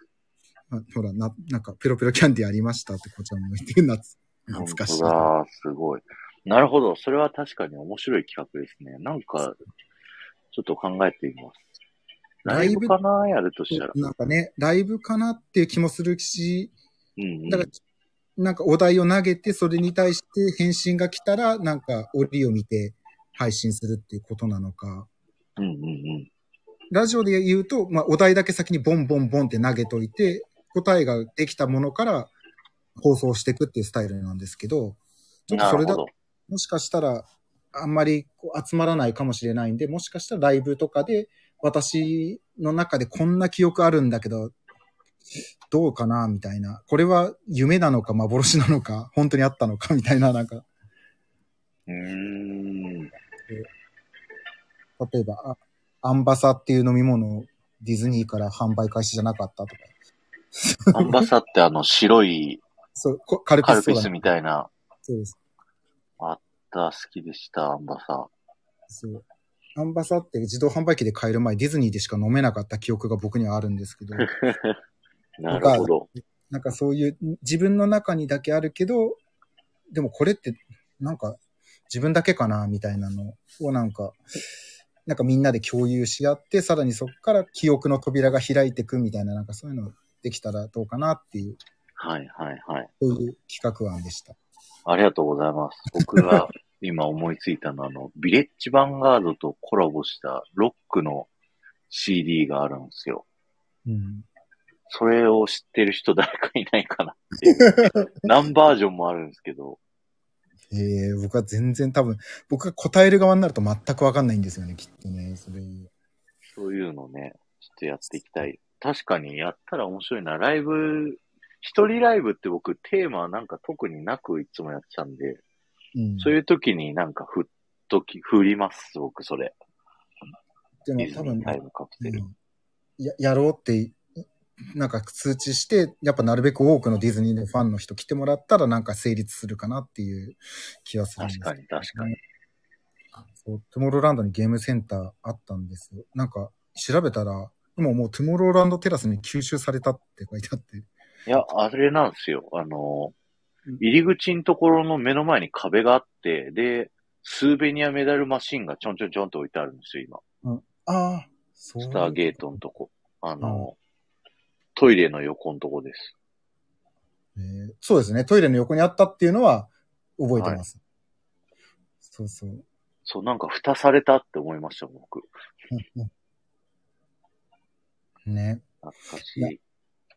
あほら、な、なんか、ペロペロキャンディーありましたってこちらも言ってる夏。懐かしい。本当だ、すごい。なるほど。それは確かに面白い企画ですね。なんか、ちょっと考えてみます。ライブかな？やるとしたら。なんかね、ライブかなっていう気もするし、うん、うん。だから、なんかお題を投げて、それに対して返信が来たら、なんか折を見て配信するっていうことなのか。うんうんうん。ラジオで言うと、まあ、お題だけ先にボンボンボンって投げといて、答えができたものから放送していくっていうスタイルなんですけど、ちょっとそれだなるほど。もしかしたら、あんまりこう集まらないかもしれないんで、もしかしたらライブとかで、私の中でこんな記憶あるんだけど、どうかなみたいな。これは夢なのか幻なのか、本当にあったのかみたいな、なんか、うーん。例えば、あアンバサっていう飲み物をディズニーから販売開始じゃなかったとか。アンバサってあの白いそう、こカルピカルスソーダピスみたいな、そうです。あった、好きでした、アンバサ。そう。アンバサって自動販売機で買える前、ディズニーでしか飲めなかった記憶が僕にはあるんですけど、なるほど。なんかそういう自分の中にだけあるけど、でもこれってなんか自分だけかなみたいなのをなんか、なんかみんなで共有し合って、さらにそこから記憶の扉が開いていくみたいな、なんかそういうのできたらどうかなっていう、はいはいはい。そういう企画案でした。ありがとうございます。僕が 今思いついたのは、あの、ビレッジヴァンガードとコラボしたロックの CD があるんですよ。うん。それを知ってる人誰かいないかなっていう。何バージョンもあるんですけど、ええ僕は全然多分、僕が答える側になると全くわかんないんですよね、きっとね。それ。そういうのね、ちょっとやっていきたい。確かにやったら面白いな。ライブ、一人ライブって僕テーマなんか特になくいつもやってたんで、うん。そういう時になんか振っとき、振ります、僕それ。でも多分、ニータイムカプセル。うんや、やろうって、なんか通知して、やっぱなるべく多くのディズニーのファンの人来てもらったらなんか成立するかなっていう気はするんです確かに確かに。そう、トゥモローランドにゲームセンターあったんですよ。なんか調べたら、今もうトゥモローランドテラスに吸収されたって書いてあって。いや、あれなんですよ。あのうん、入り口のところの目の前に壁があって、で、スーベニアメダルマシンがちょんちょんちょんと置いてあるんですよ、今。ああ、そう。スターゲートのとこ。あの、トイレの横のとこです。えーそうですね。トイレの横にあったっていうのは覚えてます。そうそう。そう、なんか蓋されたって思いました、僕。ね。懐かしい。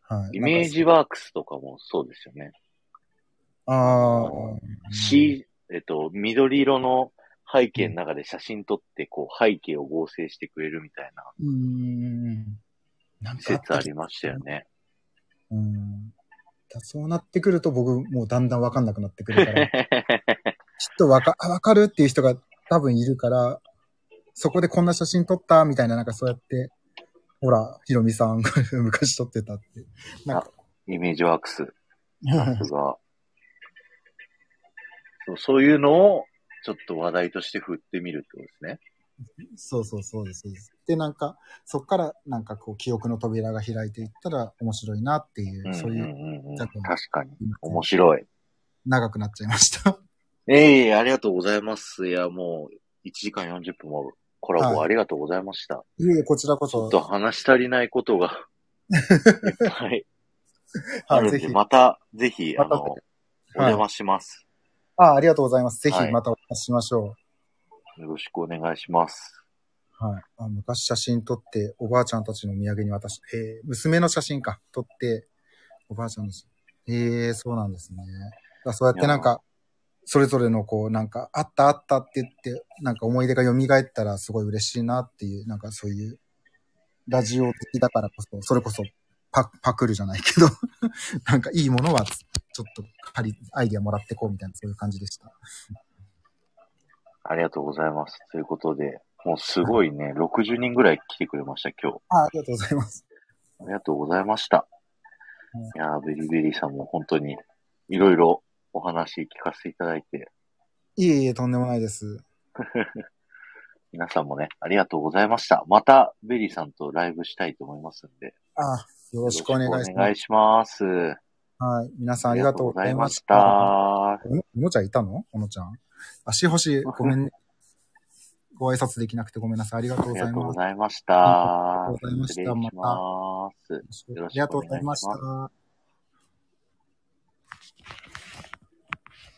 はい。イメージは。ワークスとかもそうですよね。ああ。C、えっと、緑色の背景の中で写真撮って、こう、背景を合成してくれるみたいなうーん。なんかあった説ありましたよね。うん。だそうなってくると僕もうだんだんわかんなくなってくるから、きっとわか、あわかるっていう人が多分いるから、そこでこんな写真撮ったみたいななんかそうやってほら、ひろみさんが 昔撮ってたって。なんか、イメージワークス。さすが。そうそういうのを、ちょっと話題として振ってみるってことですね。そうそうそうです、でなんか、そっからなんかこう、記憶の扉が開いていったら面白いなっていう、そういう、確かに。面白い。長くなっちゃいました。ええありがとうございます。いや、もう、1時間40分もコラボありがとうございました。いえいえ、こちらこそちょっ、と話し足りないことが、いっぱいあはい、ぜひ。また、ぜひ、あの、おはい電話します。あありがとうございます。ぜひはいまたお話ししましょう。よろしくお願いします。はい。あ昔写真撮って、おばあちゃんたちの土産に渡し、えー、娘の写真か、撮って、おばあちゃんの写真ええそうなんですね。だそうやってなんか、それぞれのこう、なんか、あったあったって言って、なんか思い出が蘇ったらすごい嬉しいなっていう、なんかそういう、ラジオ的だからこそ、それこそパ、パクるじゃないけど、なんかいいものは、ちょっと、借り、アイディアもらってこうみたいな、そういう感じでした。ありがとうございます。ということで、もうすごいね、60人ぐらい来てくれました、今日。あありがとうございます。ありがとうございましたうん。いやー、ベリーベリーさんも本当に、いろいろお話聞かせていただいて、いえいえ、とんでもないです。皆さんもね、ありがとうございました。また、ベリーさんとライブしたいと思いますんで、ああよろしくお願いしますお願い。します。はい。皆さんありがとうございました。おのちゃんいたの？おのちゃん？足星、ごめんね。ご挨拶できなくてごめんなさい。ありがとうありがとうごございます。ざいました。ありがとうございましたます。ありがとうございました。